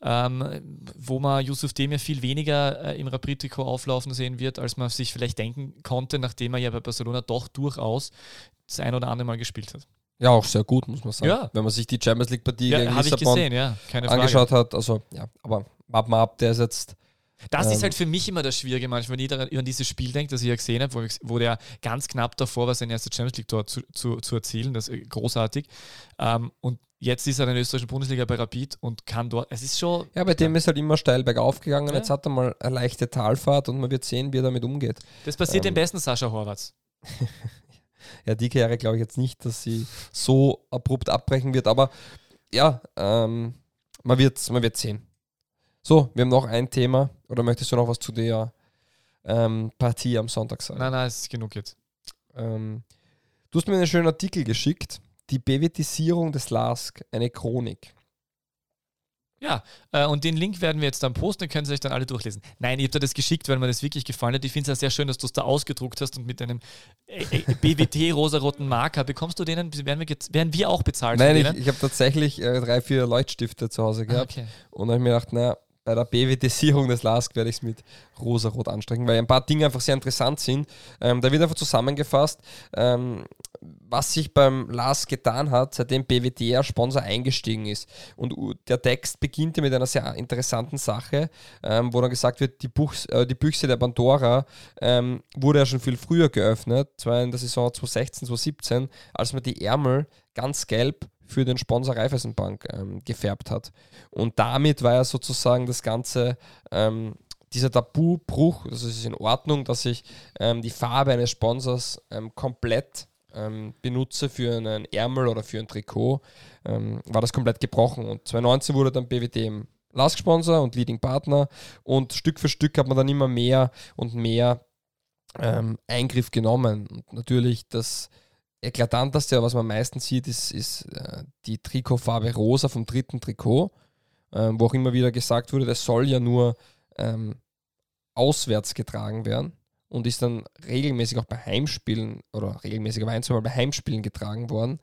ähm, wo man Yusuf Demir viel weniger äh, im Rapid-Trikot auflaufen sehen wird, als man sich vielleicht denken konnte, nachdem er ja bei Barcelona doch durchaus das ein oder andere Mal gespielt hat. Ja, auch sehr gut, muss man sagen. Ja. Wenn man sich die Champions League-Partie Ja, gegen Lissabon gesehen, ja, angeschaut hat, also ja, aber warten wir ab, der ist jetzt Das ist Ähm, halt für mich immer das Schwierige manchmal, wenn ich daran- an dieses Spiel denke, das ich ja gesehen habe, wo, ich- wo der ganz knapp davor war, sein erstes Champions League-Tor zu, zu, zu erzielen. Das ist großartig. Ähm, und jetzt ist er in der österreichischen Bundesliga bei Rapid und kann dort. Es ist schon. Ja, bei dem ist halt immer steil bergauf gegangen. Ja. Jetzt hat er mal eine leichte Talfahrt und man wird sehen, wie er damit umgeht. Das passiert ähm, dem besten Sascha Horvaths. [LAUGHS] Ja, die Karriere glaube ich jetzt nicht, dass sie so abrupt abbrechen wird, aber ja, ähm, man wird man wird sehen. So, wir haben noch ein Thema. Oder möchtest du noch was zu der ähm, Partie am Sonntag sagen? Nein, nein, es ist genug jetzt. Ähm, du hast mir einen schönen Artikel geschickt. Die Bevetisierung des LASK, eine Chronik. Ja, äh, und den Link werden wir jetzt dann posten, dann können Sie euch dann alle durchlesen. Nein, ich habe dir das geschickt, weil mir das wirklich gefallen hat. Ich finde es ja sehr schön, dass du es da ausgedruckt hast und mit einem äh, äh, BWT-rosaroten [LAUGHS] Marker bekommst du denen, werden wir, werden wir auch bezahlt Nein, ich, ich habe tatsächlich äh, drei, vier Leuchtstifte zu Hause Ah, gehabt. okay. Und habe ich mir gedacht, naja, bei der BWT-Sierung des LASK werde ich es mit rosarot anstreichen, weil ein paar Dinge einfach sehr interessant sind. Ähm, da wird einfach zusammengefasst, ähm, was sich beim Lars getan hat, seitdem BWD als Sponsor eingestiegen ist. Und der Text beginnt ja mit einer sehr interessanten Sache, ähm, wo dann gesagt wird, die, Buchs, äh, die Büchse der Pandora ähm, wurde ja schon viel früher geöffnet, zwar in der Saison 2016, 2017, als man die Ärmel ganz gelb für den Sponsor Raiffeisenbank ähm, gefärbt hat. Und damit war ja sozusagen das Ganze ähm, dieser Tabubruch, es ist in Ordnung, dass ich ähm, die Farbe eines Sponsors ähm, komplett ähm, benutze für einen Ärmel oder für ein Trikot, ähm, war das komplett gebrochen. Und 2019 wurde dann BWD im Last-Sponsor und Leading Partner und Stück für Stück hat man dann immer mehr und mehr Eingriff genommen. Und natürlich das eklatanteste, was man meistens sieht, ist, ist äh, die Trikotfarbe rosa vom dritten Trikot, äh, wo auch immer wieder gesagt wurde, das soll ja nur ähm, auswärts getragen werden und ist dann regelmäßig auch bei Heimspielen oder regelmäßig aber ein, zwei Mal bei Heimspielen getragen worden.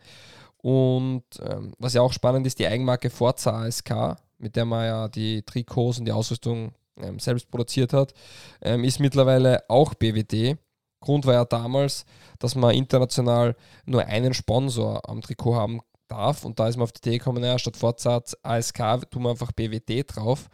Und ähm, was ja auch spannend ist, die Eigenmarke Forza ASK, mit der man ja die Trikots und die Ausrüstung ähm, selbst produziert hat, ähm, ist mittlerweile auch BWD. Grund war ja damals, dass man international nur einen Sponsor am Trikot haben darf und da ist man auf die Idee gekommen, naja, statt Forza ASK tun wir einfach BWD drauf.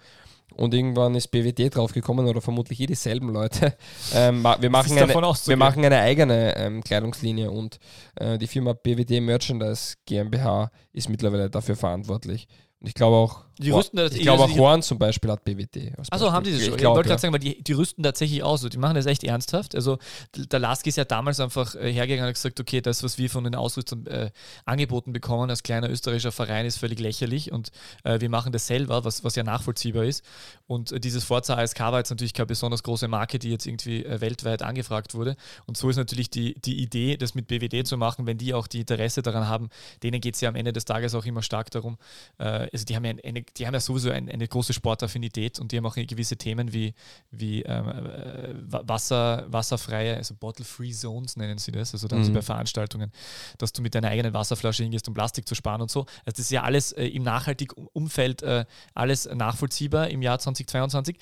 Und irgendwann ist BWD draufgekommen oder vermutlich eh dieselben Leute. [LAUGHS] Ähm, wir, machen eine, wir machen eine eigene ähm, Kleidungslinie und äh, die Firma BWD Merchandise GmbH ist mittlerweile dafür verantwortlich. Und ich glaube auch, die rüsten ich glaube auch Horn zum Beispiel hat BWT. Achso, haben die das schon? Ich, ich wollte gerade sagen, weil die, die rüsten tatsächlich aus. Die machen das echt ernsthaft. Also der Lask ist ja damals einfach äh, hergegangen und hat gesagt, okay, das, was wir von den Ausrüstern äh, angeboten bekommen als kleiner österreichischer Verein, ist völlig lächerlich und äh, wir machen das selber, was, was ja nachvollziehbar ist. Und äh, dieses Forza ASK war jetzt natürlich keine besonders große Marke, die jetzt irgendwie äh, weltweit angefragt wurde. Und so ist natürlich die, die Idee, das mit BWD zu machen, wenn die auch die Interesse daran haben, denen geht es ja am Ende des Tages auch immer stark darum. Äh, also die haben ja eine die haben ja sowieso ein, eine große Sportaffinität und die haben auch gewisse Themen wie, wie ähm, äh, Wasser, wasserfreie, also Bottle-Free Zones nennen sie das. Also da haben sie mhm. bei Veranstaltungen, dass du mit deiner eigenen Wasserflasche hingehst, um Plastik zu sparen und so. Also das ist ja alles äh, im nachhaltigen Umfeld äh, alles nachvollziehbar im Jahr 2022.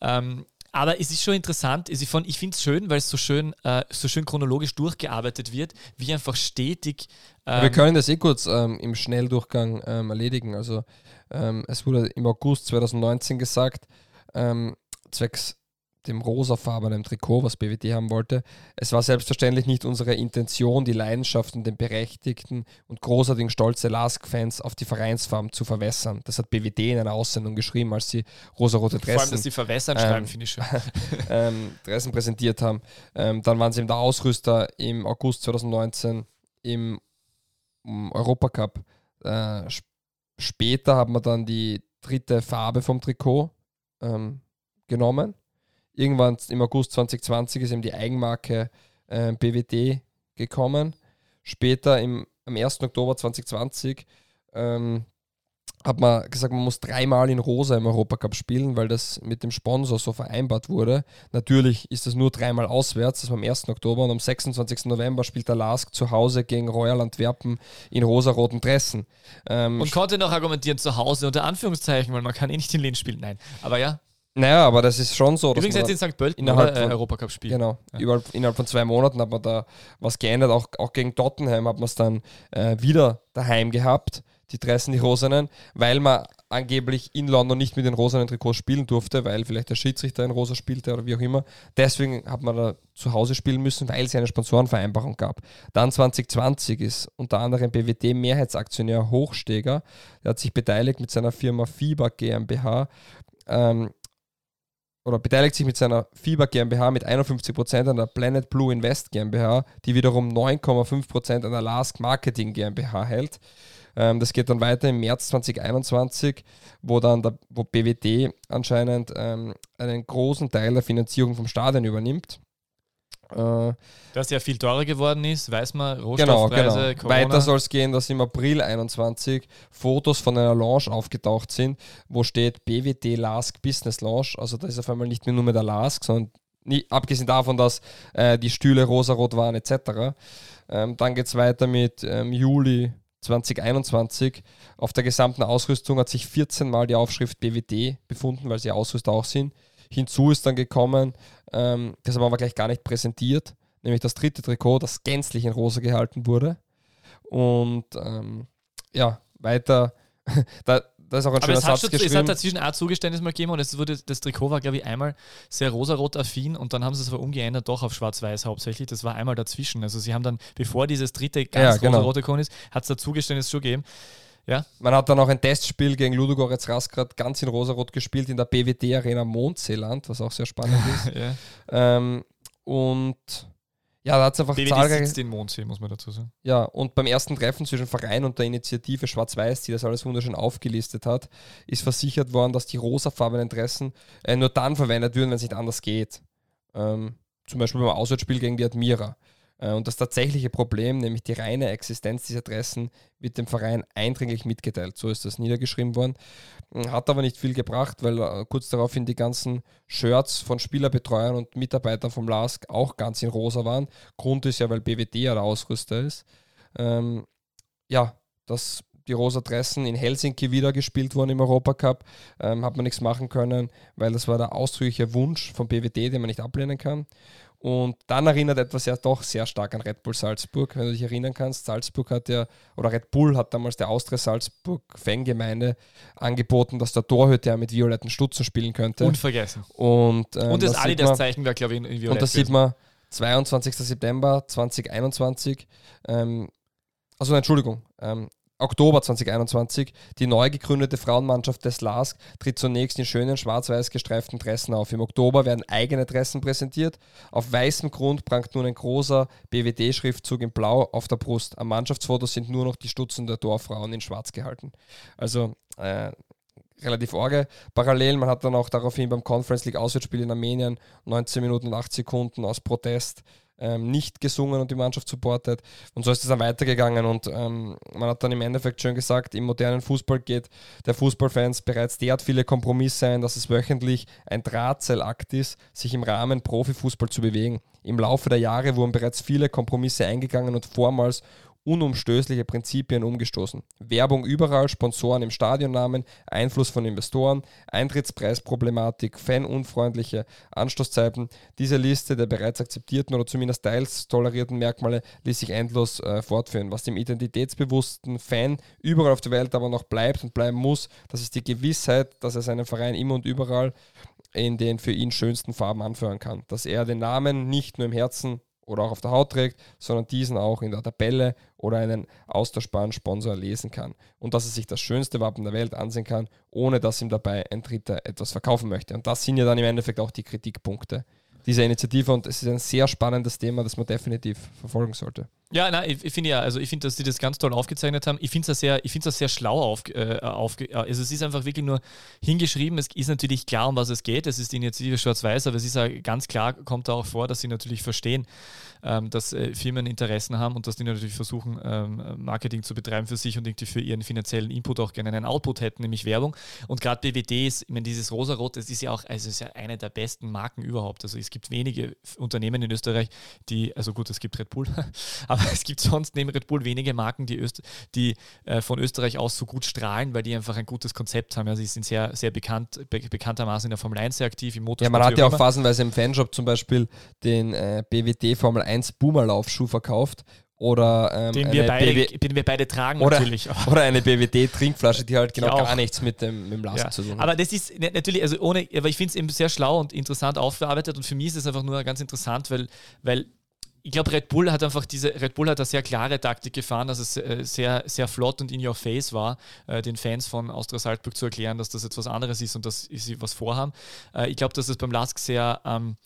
Ähm, aber es ist schon interessant, ich finde es schön, weil es so schön, äh, so schön chronologisch durchgearbeitet wird, wie einfach stetig. Ähm, wir können das eh kurz ähm, im Schnelldurchgang ähm, erledigen. Also ähm, es wurde im August 2019 gesagt, ähm, zwecks dem rosafarbenen Trikot, was BWT haben wollte. Es war selbstverständlich nicht unsere Intention, die Leidenschaft und den berechtigten und großartigen Stolze Lask-Fans auf die Vereinsfarben zu verwässern. Das hat BWT in einer Aussendung geschrieben, als sie rosarote Dressen... Vor allem, dass sie verwässern ähm, schreiben, finde ich schon. [LAUGHS] ähm, Dressen präsentiert haben. Ähm, dann waren sie eben der Ausrüster im August 2019 im Europacup. Äh, Später haben wir dann die dritte Farbe vom Trikot ähm, genommen. Irgendwann im August 2020 ist eben die Eigenmarke äh, BWD gekommen. Später im, am 1. Oktober 2020 ähm, hat man gesagt, man muss dreimal in Rosa im Europacup spielen, weil das mit dem Sponsor so vereinbart wurde. Natürlich ist das nur dreimal auswärts, das war am 1. Oktober und am 26. November spielt der Lask zu Hause gegen Royal Antwerpen in rosa-roten Dressen. Ähm, und konnte noch argumentieren zu Hause unter Anführungszeichen, weil man kann eh nicht in Linz spielen. Nein, aber ja. Naja, aber das ist schon so. Übrigens jetzt in St. Pölten innerhalb von, äh, Europacup spielen. Genau, ja. Überall, innerhalb von zwei Monaten hat man da was geändert. Auch, auch gegen Tottenham hat man es dann äh, wieder daheim gehabt die Dressen, die Rosanen, weil man angeblich in London nicht mit den rosanen Trikots spielen durfte, weil vielleicht der Schiedsrichter in rosa spielte oder wie auch immer. Deswegen hat man da zu Hause spielen müssen, weil es eine Sponsorenvereinbarung gab. Dann 2020 ist unter anderem BWD Mehrheitsaktionär Hochsteger, der hat sich beteiligt mit seiner Firma Fieber GmbH ähm, oder beteiligt sich mit seiner Fieber GmbH mit 51% an der Planet Blue Invest GmbH, die wiederum 9,5% an der Lask Marketing GmbH hält. Ähm, das geht dann weiter im März 2021, wo dann der, wo BWD anscheinend ähm, einen großen Teil der Finanzierung vom Stadion übernimmt. Äh, das ja viel teurer geworden ist, weiß man, Rohstoffpreise, genau, genau. Weiter soll es gehen, dass im April 21 Fotos von einer Lounge aufgetaucht sind, wo steht BWD Lask Business Lounge. Also da ist auf einmal nicht mehr nur mehr der Lask, sondern nie, abgesehen davon, dass äh, die Stühle rosarot waren etc. Ähm, dann geht es weiter mit ähm, Juli 2021. Auf der gesamten Ausrüstung hat sich 14 Mal die Aufschrift BWD befunden, weil sie Ausrüster auch sind. Hinzu ist dann gekommen, ähm, das haben wir aber gleich gar nicht präsentiert, nämlich das dritte Trikot, das gänzlich in rosa gehalten wurde. Und ähm, ja, weiter, [LAUGHS] da, da ist auch ein Aber schöner es hat, Satz schon, es hat dazwischen auch Zugeständnis mal gegeben und es wurde, das Trikot war, glaube ich, einmal sehr rosarot affin und dann haben sie es aber umgeändert, doch auf schwarz-weiß hauptsächlich. Das war einmal dazwischen. Also sie haben dann, bevor dieses dritte ganz Ja, genau. rosarote gekommen ist, hat es da Zugeständnis schon gegeben. Ja, Man hat dann auch ein Testspiel gegen Ludogorets Rasgrad ganz in rosarot gespielt in der BWD Arena Mondseeland, was auch sehr spannend ist. [LAUGHS] ja. ähm, und ja, da hat es einfach BWD zahlreiche. sitzt in Mondsee, muss man dazu sagen. Ja, und beim ersten Treffen zwischen Verein und der Initiative Schwarz-Weiß, die das alles wunderschön aufgelistet hat, ist versichert worden, dass die rosafarbenen Dressen äh, nur dann verwendet würden, wenn es nicht anders geht. Ähm, zum Beispiel beim Auswärtsspiel gegen die Admira. Äh, und das tatsächliche Problem, nämlich die reine Existenz dieser Dressen, wird dem Verein eindringlich mitgeteilt. So ist das niedergeschrieben worden. Hat aber nicht viel gebracht, weil äh, kurz daraufhin die ganzen Shirts von Spielerbetreuern und Mitarbeitern vom LASK auch ganz in rosa waren. Grund ist ja, weil BWD ja der Ausrüster ist. Ähm, ja, dass die rosa Dressen in Helsinki wieder gespielt wurden im Europacup, ähm, hat man nichts machen können, weil das war der ausdrückliche Wunsch von BWD, den man nicht ablehnen kann. Und dann erinnert etwas ja doch sehr stark an Red Bull Salzburg, wenn du dich erinnern kannst. Salzburg hat ja, oder Red Bull hat damals der Austria Salzburg Fangemeinde angeboten, dass der Torhüter ja mit violetten Stutzen spielen könnte. Unvergessen. und, ähm, Und das da sieht man- Adidas-Zeichen war, glaube ich, in, in Violett. und das sieht man 22. September 2021, ähm, also Entschuldigung, ähm, Oktober 2021, die neu gegründete Frauenmannschaft des LASK tritt zunächst in schönen schwarz-weiß gestreiften Dressen auf. Im Oktober werden eigene Dressen präsentiert. Auf weißem Grund prangt nun ein großer BWD-Schriftzug in Blau auf der Brust. Am Mannschaftsfoto sind nur noch die Stutzen der Dorffrauen in Schwarz gehalten. Also äh, relativ orge. Parallel, man hat dann auch daraufhin beim Conference League Auswärtsspiel in Armenien 19 Minuten und 8 Sekunden aus Protest ähm, nicht gesungen und die Mannschaft supportet. Und so ist es dann weitergegangen und ähm, man hat dann im Endeffekt schön gesagt, im modernen Fußball geht der Fußballfans bereits derart viele Kompromisse ein, dass es wöchentlich ein Drahtseilakt ist, sich im Rahmen Profifußball zu bewegen. Im Laufe der Jahre wurden bereits viele Kompromisse eingegangen und vormals unumstößliche Prinzipien umgestoßen. Werbung überall, Sponsoren im Stadionnamen, Einfluss von Investoren, Eintrittspreisproblematik, fanunfreundliche Anstoßzeiten. Diese Liste der bereits akzeptierten oder zumindest teils tolerierten Merkmale ließ sich endlos äh, fortführen. Was dem identitätsbewussten Fan überall auf der Welt aber noch bleibt und bleiben muss, das ist die Gewissheit, dass er seinen Verein immer und überall in den für ihn schönsten Farben anführen kann. Dass er den Namen nicht nur im Herzen oder auch auf der Haut trägt, sondern diesen auch in der Tabelle oder einen austauschbaren Sponsor lesen kann. Und dass er sich das schönste Wappen der Welt ansehen kann, ohne dass ihm dabei ein Dritter etwas verkaufen möchte. Und das sind ja dann im Endeffekt auch die Kritikpunkte dieser Initiative und es ist ein sehr spannendes Thema, das man definitiv verfolgen sollte. Ja, nein, ich, ich finde ja, also ich finde, dass sie das ganz toll aufgezeichnet haben. Ich finde es sehr, ich finde das sehr schlau auf, äh, aufge, also es ist einfach wirklich nur hingeschrieben. Es ist natürlich klar, um was es geht. Es ist die Initiative Schwarz-Weiß, aber es ist ja ganz klar, kommt da auch vor, dass sie natürlich verstehen, ähm, dass äh, Firmen Interessen haben und dass die natürlich versuchen, ähm, Marketing zu betreiben für sich und irgendwie für ihren finanziellen Input auch gerne einen Output hätten, nämlich Werbung. Und gerade BWD ist, ich meine, dieses Rosarot, das ist ja auch, also ist ja eine der besten Marken überhaupt. Also es gibt wenige Unternehmen in Österreich, die, also gut, es gibt Red Bull, [LAUGHS] aber es gibt sonst neben Red Bull wenige Marken, die, Öst die äh, von Österreich aus so gut strahlen, weil die einfach ein gutes Konzept haben. Ja, sie sind sehr, sehr bekannt, be bekanntermaßen in der Formel 1 sehr aktiv, im Ja, Motorsport. man hat ja auch auch immer. phasenweise im Fanshop zum Beispiel den äh, BWD Formel 1 Boomerlaufschuh verkauft oder ähm, den, wir beide, BW den wir beide tragen Oder- natürlich. [LAUGHS] oder eine BWD-Trinkflasche, die halt genau auch. gar nichts mit dem, mit dem Lasten Ja, zu tun hat. aber das ist ne- natürlich, also ohne, aber ich finde es eben sehr schlau und interessant aufgearbeitet und für mich ist es einfach nur ganz interessant, weil, weil ich glaube, Red Bull hat einfach diese, Red Bull hat eine sehr klare Taktik gefahren, dass es äh, sehr, sehr flott und in your face war, äh, den Fans von Austria Salzburg zu erklären, dass das jetzt was anderes ist und dass sie was vorhaben. Äh, ich glaube, dass es beim Lask sehr, ähm,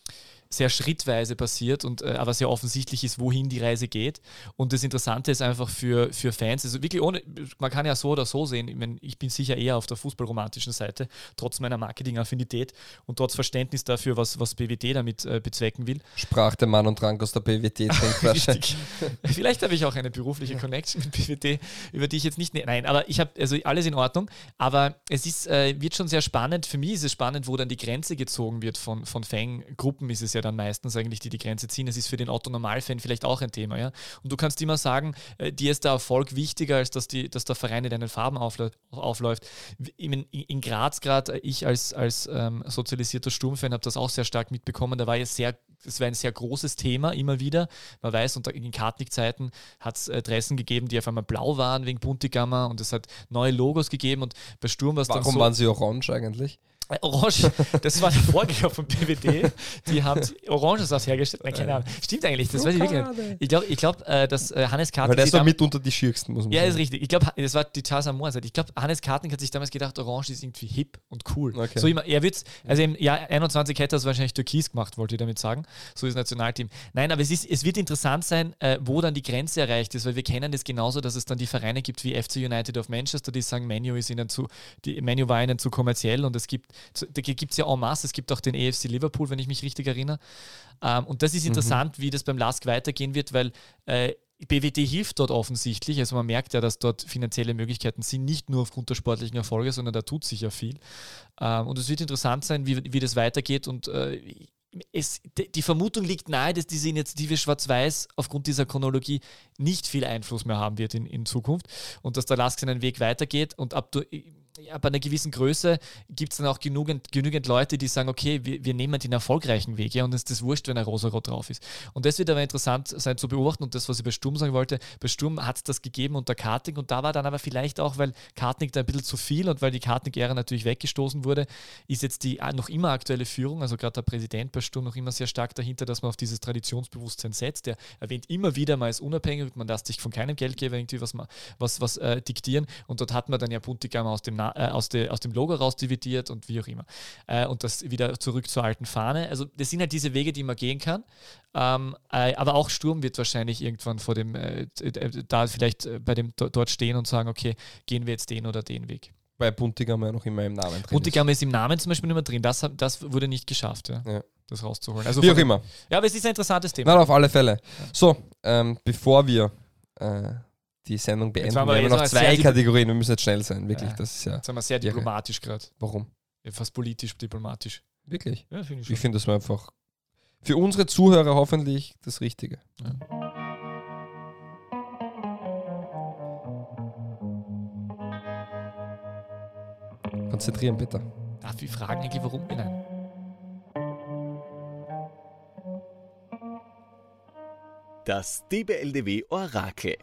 sehr schrittweise passiert und äh, aber sehr offensichtlich ist, wohin die Reise geht. Und das Interessante ist einfach für, für Fans, also wirklich ohne, man kann ja so oder so sehen, ich, mein, ich bin sicher eher auf der fußballromantischen Seite, trotz meiner Marketing-Affinität und trotz Verständnis dafür, was, was BWD damit äh, bezwecken will. Sprach der Mann und trank aus der BWD-Trinkflasche. [LAUGHS] Richtig. Vielleicht habe ich auch eine berufliche Connection mit BWD, über die ich jetzt nicht. ne- Nein, aber ich habe also alles in Ordnung. Aber es ist, äh, wird schon sehr spannend. Für mich ist es spannend, wo dann die Grenze gezogen wird von, von Fangruppen, ist es ja dann meistens eigentlich, die die Grenze ziehen. Es ist für den Otto-Normal-Fan vielleicht auch ein Thema. Ja? Und du kannst immer sagen, äh, dir ist der Erfolg wichtiger, als dass, die, dass der Verein in deinen Farben auflä- aufläuft. In, in, Graz gerade, ich als, als ähm, sozialisierter Sturmfan habe das auch sehr stark mitbekommen. Da war ja sehr das war ein sehr großes Thema immer wieder. Man weiß, unter in Kartnick-Zeiten hat es äh, Dressen gegeben, die auf einmal blau waren wegen Buntigammer und es hat neue Logos gegeben und bei Sturm war es dann Warum so. waren sie orange eigentlich? Orange, das war der Vorgänger von PWD. Die haben Orangensaft hergestellt. Nein, keine Ahnung. Stimmt eigentlich, das weiß ich wirklich nicht. Ich glaube, ich glaub, äh, dass äh, Hannes Weil der sich ist doch damals- mitunter die schiersten, muss man ja, sagen. ist richtig. Ich glaube, das war die Tarzan Moore Ich glaube, Hannes Kartnick hat sich damals gedacht, Orange ist irgendwie hip und cool. Okay. So immer, er wird's, also im Jahr 21 hätte er es wahrscheinlich türkis gemacht, wollte ich damit sagen. So ist das Nationalteam. Nein, aber es, ist, es wird interessant sein, äh, wo dann die Grenze erreicht ist, weil wir kennen das genauso, dass es dann die Vereine gibt wie FC United of Manchester, die sagen, Menu ist ihnen zu, die Menu war ihnen zu kommerziell und es gibt, da gibt es ja en masse, es gibt auch den EFC Liverpool, wenn ich mich richtig erinnere. Ähm, und das ist interessant, wie das beim LASK weitergehen wird, weil äh, BWD hilft dort offensichtlich. Also man merkt ja, dass dort finanzielle Möglichkeiten sind, nicht nur aufgrund der sportlichen Erfolge, sondern da tut sich ja viel. Ähm, und es wird interessant sein, wie, wie das weitergeht. Und äh, es, die Vermutung liegt nahe, dass diese Initiative Schwarz-Weiß aufgrund dieser Chronologie nicht viel Einfluss mehr haben wird in, in Zukunft und dass der LASK seinen Weg weitergeht und ab, du- ab einer gewissen Größe gibt es dann auch genügend, genügend Leute, die sagen, okay, wir, wir nehmen den erfolgreichen Weg ja, und es ist das wurscht, wenn ein Rosarot drauf ist. Und das wird aber interessant sein zu beobachten und das, was ich bei Sturm sagen wollte, bei Sturm hat es das gegeben unter Kartnick und da war dann aber vielleicht auch, weil Kartnick da ein bisschen zu viel und weil die Kartnick-Ära natürlich weggestoßen wurde, ist jetzt die äh, noch immer aktuelle Führung, also gerade der Präsident bei Sturm noch immer sehr stark dahinter, dass man auf dieses Traditionsbewusstsein setzt. Der erwähnt immer wieder, man ist unabhängig, man lässt sich von keinem Geldgeber irgendwie was, was, was äh, diktieren und dort hat man dann ja Buntigam aus dem, Na äh, aus, de, aus dem Logo raus dividiert und wie auch immer. Äh, und das wieder zurück zur alten Fahne. Also das sind halt diese Wege, die man gehen kann. Ähm, äh, aber auch Sturm wird wahrscheinlich irgendwann vor dem, äh, äh, da vielleicht äh, bei dem do- dort stehen und sagen, okay, gehen wir jetzt den oder den Weg. Bei Buntigam ja noch immer im Namen drin. Buntigam ist im Namen zum Beispiel nicht mehr drin. Das, das wurde nicht geschafft, ja, Ja. das rauszuholen. Also Wie auch immer. Ja, aber es ist ein interessantes Thema. Nein, auf alle Fälle. So, ähm, bevor wir äh, die Sendung beenden, wir waren wir haben noch zwei Kategorien, wir müssen jetzt schnell sein, wirklich. Ja. Das ist ja. Jetzt sind wir sehr diplomatisch gerade. Warum? Ja, fast politisch, diplomatisch. Wirklich? Ja, finde ich Ich finde, das war einfach für unsere Zuhörer hoffentlich das Richtige. Konzentrieren bitte. Darf ich fragen eigentlich, warum? Nein. Das DBLDW Orakel.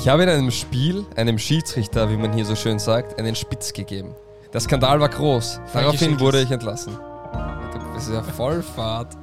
Ich habe in einem Spiel einem Schiedsrichter, wie man hier so schön sagt, einen Spitz gegeben. Der Skandal war groß. Daraufhin wurde ich entlassen. Das ist ja Vollfahrt.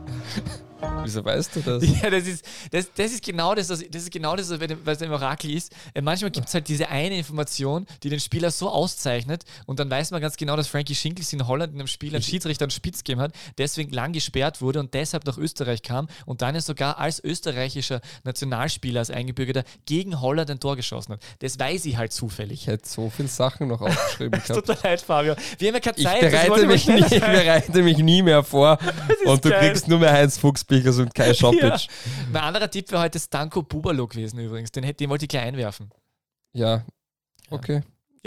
Wieso weißt du das? [LAUGHS] Ja, das ist, das, das ist genau das, das ist genau das, was im Orakel ist. Äh, Manchmal gibt es halt diese eine Information, die den Spieler so auszeichnet und dann weiß man ganz genau, dass Frankie Schinkels in Holland in einem Spiel einen Schiedsrichter einen Spitz gegeben hat, deswegen lang gesperrt wurde und deshalb nach Österreich kam und dann ja sogar als österreichischer Nationalspieler, als Eingebürgerter, gegen Holland ein Tor geschossen hat. Das weiß ich halt Ich zufällig. hätte so viele Sachen noch aufgeschrieben Es [LAUGHS] gehabt. tut mir leid, Fabio. Wir haben ja keine Ich Zeit. das bereite mich, nie, [LAUGHS] ich bereite mich nie mehr vor und du geil. kriegst nur mehr Heinz Fuchsbichers und Kai [LAUGHS] Schopic. Ja. Ja, Mein anderer Tipp wäre heute Stanko Bubalo gewesen übrigens. Den, hätte- den wollte ich gleich einwerfen. okay. Ja,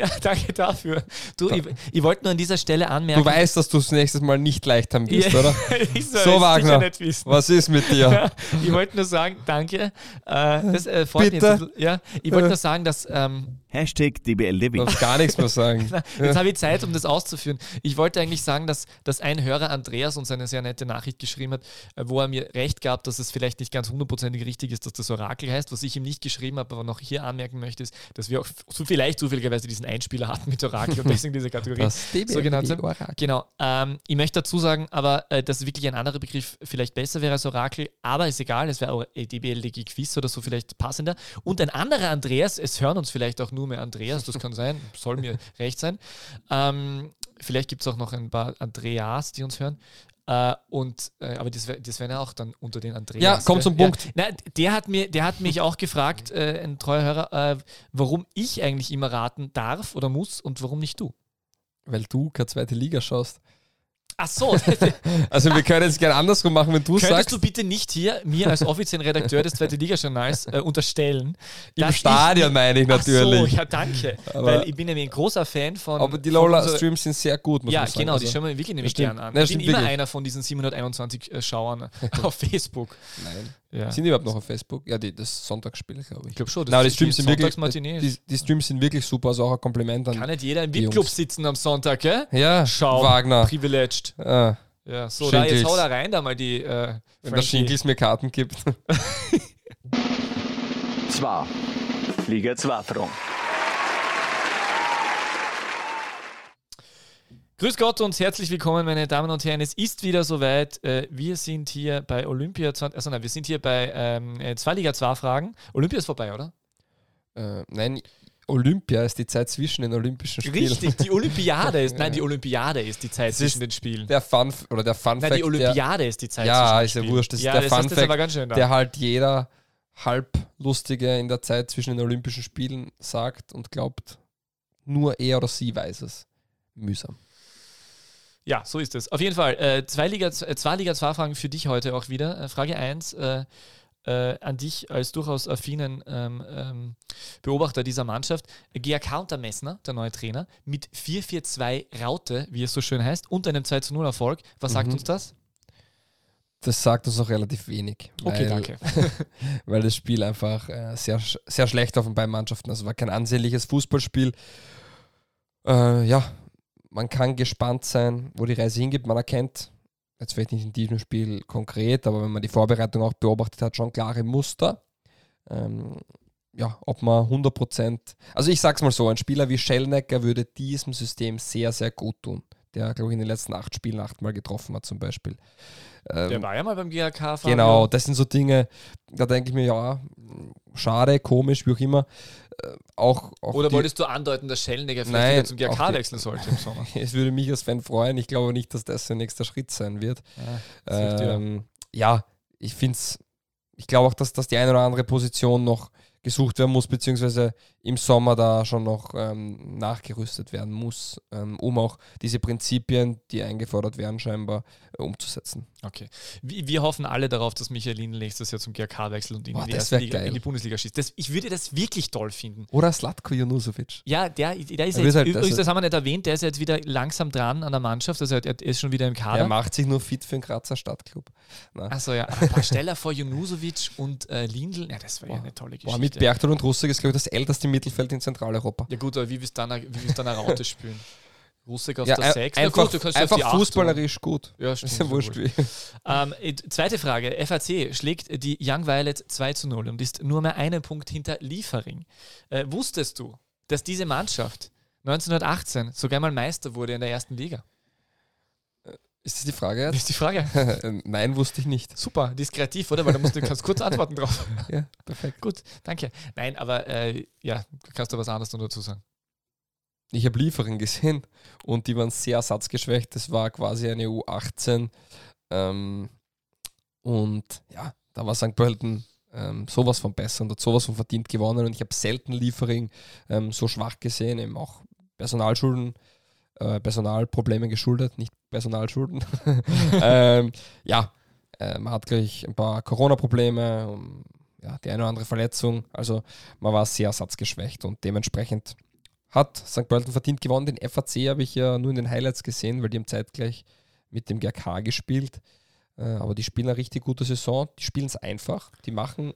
[LAUGHS] danke dafür. Du, ich, ich wollte nur an dieser Stelle anmerken. Du weißt, dass du es nächstes Mal nicht leicht haben wirst, Ja. oder? [LAUGHS] ich soll So, es Wagner. sicher nicht wissen. Was ist mit dir? [LAUGHS] ich wollte nur sagen, danke. Äh, das äh, freut mich Bitte? bisschen. Ja, ich wollte nur sagen, dass ähm, Hashtag Du DBLDW. darfst gar nichts mehr sagen. Jetzt habe ich Zeit, um das auszuführen. Ich wollte eigentlich sagen, dass, dass ein Hörer Andreas uns eine sehr nette Nachricht geschrieben hat, äh, wo er mir recht gab, dass es vielleicht nicht ganz hundertprozentig richtig ist, dass das Orakel heißt. Was ich ihm nicht geschrieben habe, aber noch hier anmerken möchte, ist, dass wir auch so vielleicht zufälligerweise diesen Einspieler hatten mit Orakel und deswegen diese Kategorie [LAUGHS] Das so genannt. Orakel. Genau. Ähm, ich möchte dazu sagen, aber äh, dass wirklich ein anderer Begriff vielleicht besser wäre als Orakel, aber ist egal, es wäre auch äh, DBLDG Quiz oder so vielleicht passender. Und ein anderer Andreas, es hören uns vielleicht auch nur mehr Andreas, das kann sein, soll mir [LAUGHS] recht sein. Ähm, vielleicht gibt es auch noch ein paar Andreas, die uns hören. Äh, und, äh, aber das, das wären ja auch dann unter den Andreas. Ja, komm zum Punkt. Ja. Na, der, hat mir, der hat mich auch gefragt, äh, ein treuer Hörer, äh, warum ich eigentlich immer raten darf oder muss und warum nicht du. Weil du keine zweite Liga schaust. Ach so, [LAUGHS] Also wir können es gerne andersrum machen, wenn du Könntest sagst. du bitte nicht hier mir als offiziellen Redakteur des Zweite Liga-Journals äh, unterstellen? Im Stadion meine ich Ach so, natürlich. ja, danke. Aber- Weil ich bin nämlich ein großer Fan von. Aber die Lola-Streams sind sehr gut, muss Ja, man sagen. genau, die Also- schauen wir wirklich nämlich stimmt. gern an. Ja, ich bin immer wirklich. einer von diesen 721 äh, Schauern [LAUGHS] auf Facebook. Nein. Ja. Sind die überhaupt noch auf Facebook? Ja, die, das Sonntagsspiel, glaube ich. Ich glaube schon, das Nein, die ist Streams sind wirklich, die, die Streams sind wirklich super, also auch ein Kompliment an Kann nicht jeder im VIP-Club sitzen am Sonntag, gell? ja, Schau, Wagner. privileged. Ah, Ja, so, da jetzt hau da rein, da mal die. Äh, Wenn der. Schinkels mir Karten gibt. Zwar. Liga 2 Front. Grüß Gott und herzlich willkommen, meine Damen und Herren. Es ist wieder soweit. Äh, Wir sind hier bei Olympia 20, also nein, wir sind hier bei ähm, äh, zwei Liga 2 Fragen. Olympia ist vorbei, oder? äh, nein, Olympia ist die Zeit zwischen den Olympischen Spielen. Richtig, die [LAUGHS] Olympiade ist, nein, die Olympiade ist die Zeit Das zwischen ist den Spielen. Der Fun oder der Fun Nein, die Olympiade ist die Zeit Ja, zwischen den ist ja Spielen. wurscht, das ist ja, der das Fun Fact, ganz schön da. der, der halt jeder halblustige in der Zeit zwischen den Olympischen Spielen sagt und glaubt, nur er oder sie weiß es. Mühsam. Ja, so ist es. Auf jeden Fall, äh, zwei Liga, äh, zwei Liga 2 Fragen für dich heute auch wieder. Äh, Frage 1 äh, äh, an dich als durchaus affinen ähm, ähm, Beobachter dieser Mannschaft. GAK unter Messner, der neue Trainer, mit 4-4-2 Raute, wie es so schön heißt, und einem 2 0 Erfolg. Was sagt Mhm. uns das? Das sagt uns noch relativ wenig. Okay, weil, danke. [LAUGHS] Weil das Spiel einfach äh, sehr, sehr schlecht auf den beiden Mannschaften. Also war kein ansehnliches Fußballspiel. Äh, ja, man kann gespannt sein, wo die Reise hingeht. Man erkennt, jetzt vielleicht nicht in diesem Spiel konkret, aber wenn man die Vorbereitung auch beobachtet hat, schon klare Muster. Ähm, ja, ob man 100%, also ich sag's mal so, ein Spieler wie Schellnecker würde diesem System sehr, sehr gut tun. Der, glaube ich, in den letzten acht Spielen achtmal getroffen hat, zum Beispiel. Ähm, Der war ja mal beim GAK. Fabio. Genau, das sind so Dinge, da denke ich mir, ja, schade, komisch, wie auch immer. Äh, auch, auch Oder die- wolltest du andeuten, dass Schellnegger vielleicht Nein, wieder zum auch die- wechseln sollte im Sommer? [LAUGHS] Es würde mich als Fan freuen. Ich glaube nicht, dass das sein nächster Schritt sein wird. hilft dir. Ähm, ja, ich finde es, ich glaube auch, dass, dass die eine oder andere Position noch gesucht werden muss, beziehungsweise im Sommer da schon noch ähm, nachgerüstet werden muss, ähm, um auch diese Prinzipien, die eingefordert werden, scheinbar äh, umzusetzen. Okay. Wir, wir hoffen alle darauf, dass Michael Lindl nächstes Jahr zum GRK wechselt und in, Boah, die, erste wär Liga, in die Bundesliga schießt. Das, ich würde das wirklich toll finden. Oder Slatko Junusovic. Ja, der, der ist Er ja jetzt, halt- übrigens, das haben wir nicht erwähnt, der ist ja jetzt wieder langsam dran an der Mannschaft, also er, er ist schon wieder im Er Kader. macht sich nur fit für den Grazer Stadtclub. Achso, ja. [LAUGHS] Aber stell dir vor, Junusovic und äh, Lindl, ja, das wäre ja Boah. eine tolle Boah, Geschichte. mit Berchtold und Russig ist, glaube ich, das älteste Mittelfeld in Zentraleuropa. ja gut, aber wie willst du dann, wie willst du dann eine Raute [LAUGHS] spielen? Russik auf Ja, der ein- 6? Na einfach, gut, einfach fußballerisch gut. Ja, Ist stimmt. ja so wurscht wie. Ähm, äh, zweite Frage. FAC schlägt die Young Violet 2 zu 0 und ist nur mehr einen Punkt hinter Liefering. Äh, wusstest du, dass diese Mannschaft 1918 sogar mal Meister wurde in der ersten Liga? Ist das die Frage Das jetzt? ist die Frage. [LAUGHS] Nein, wusste ich nicht. Super, die ist kreativ, oder? Weil da musst du kannst kurz antworten drauf. [LAUGHS] Ja, perfekt. Gut, danke. Nein, aber äh, ja, kannst du was anderes noch dazu sagen? Ich habe Liefering gesehen und die waren sehr satzgeschwächt. Das war quasi eine U18. Ähm, und ja, da war St. Pölten ähm, sowas von besser und hat sowas von verdient gewonnen. Und ich habe selten Liefering ähm, so schwach gesehen, eben auch Personalschulden, äh, Personalprobleme geschuldet, nicht Personalschulden. [LAUGHS] ähm, ja, äh, man hat gleich ein paar Corona-Probleme, ja, die eine oder andere Verletzung. Also man war sehr satzgeschwächt und dementsprechend hat St. Pölten verdient gewonnen. Den FAC habe ich ja nur in den Highlights gesehen, weil die haben zeitgleich mit dem GRK gespielt. Äh, aber die spielen eine richtig gute Saison. Die spielen es einfach. Die machen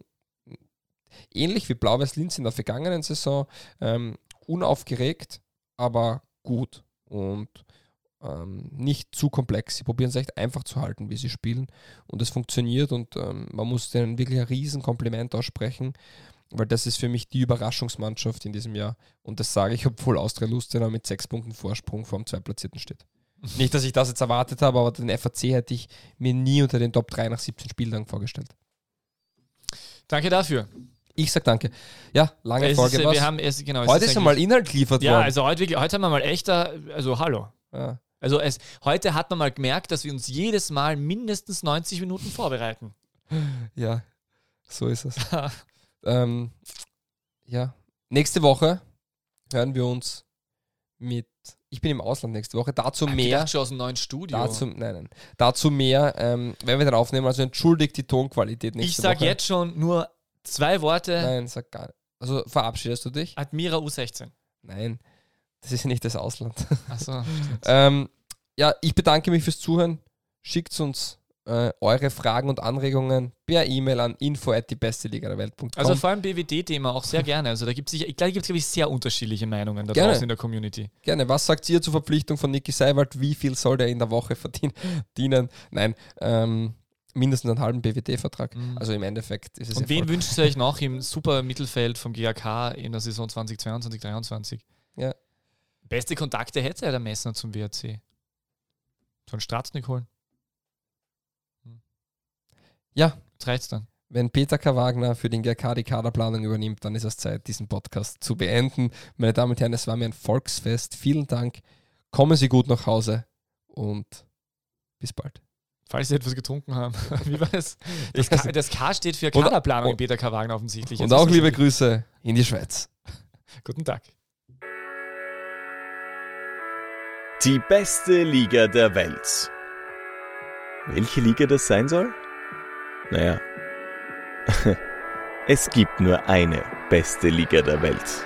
ähnlich wie Blau-Weiß Linz in der vergangenen Saison ähm, unaufgeregt, aber gut und ähm, nicht zu komplex. Sie probieren es echt einfach zu halten, wie sie spielen. Und es funktioniert und ähm, man muss denen wirklich ein riesen Kompliment aussprechen, weil das ist für mich die Überraschungsmannschaft in diesem Jahr. Und das sage ich, obwohl Austria Lustenau mit sechs Punkten Vorsprung vor dem Zweitplatzierten steht. [LAUGHS] Nicht, dass ich das jetzt erwartet habe, aber den FAC hätte ich mir nie unter den Top 3 nach 17 Spieltagen vorgestellt. Danke dafür. Ich sag danke. Ja, lange Es Folge ist, was. wir haben es, genau, Heute ist eigentlich- einmal Inhalt geliefert Ja, worden. also heute, wirklich, heute haben wir mal echter, also hallo. ja. Also es, heute hat man mal gemerkt, dass wir uns jedes Mal mindestens 90 Minuten vorbereiten. ja, so ist es. [LAUGHS] ähm, ja, nächste Woche hören wir uns mit. Ich bin im Ausland nächste Woche. Dazu Ich mehr. schon aus dem neuen Studio. Dazu, nein, nein. Dazu mehr, ähm, wenn wir dann aufnehmen. Also entschuldigt die Tonqualität nächste ich sage Woche. jetzt schon nur zwei Worte. Nein, sag gar nicht. Also verabschiedest du dich? Admira U16. Nein, das ist ja nicht das Ausland. Achso. [LAUGHS] ähm, ja, ich bedanke mich fürs Zuhören. Schickt uns äh, eure Fragen und Anregungen per E-Mail an info at die beste Liga der Welt.com. Also vor allem BWD-Thema auch sehr gerne. Also da gibt es, ich glaube, gibt es sehr unterschiedliche Meinungen da Gerne. draußen in der Community. Gerne. Was sagt ihr zur Verpflichtung von Niki Seiwald? Wie viel soll der in der Woche verdienen? [LAUGHS] dienen? Nein, ähm, mindestens einen halben BWD-Vertrag. Mhm. Also im Endeffekt ist es Und wen wünscht ihr euch noch im super Mittelfeld vom GAK in der Saison 2022, 2023? Ja. Beste Kontakte hätte er der Messner zum WRC. Von Stratznik holen. Ja. Jetzt reicht's dann. Wenn Peter K. Wagner für den GRK die Kaderplanung übernimmt, dann ist es Zeit, diesen Podcast zu beenden. Meine Damen und Herren, es war mir ein Volksfest. Vielen Dank. Kommen Sie gut nach Hause und bis bald. Falls Sie etwas getrunken haben. [LAUGHS] Wie war das? Das K, [LAUGHS] das K steht für Kaderplanung in Peter K. Wagner offensichtlich. Und auch liebe. Grüße in die Schweiz. [LAUGHS] Guten Tag. Die beste Liga der Welt. Welche Liga das sein soll? Naja, [LAUGHS] es gibt nur eine beste Liga der Welt.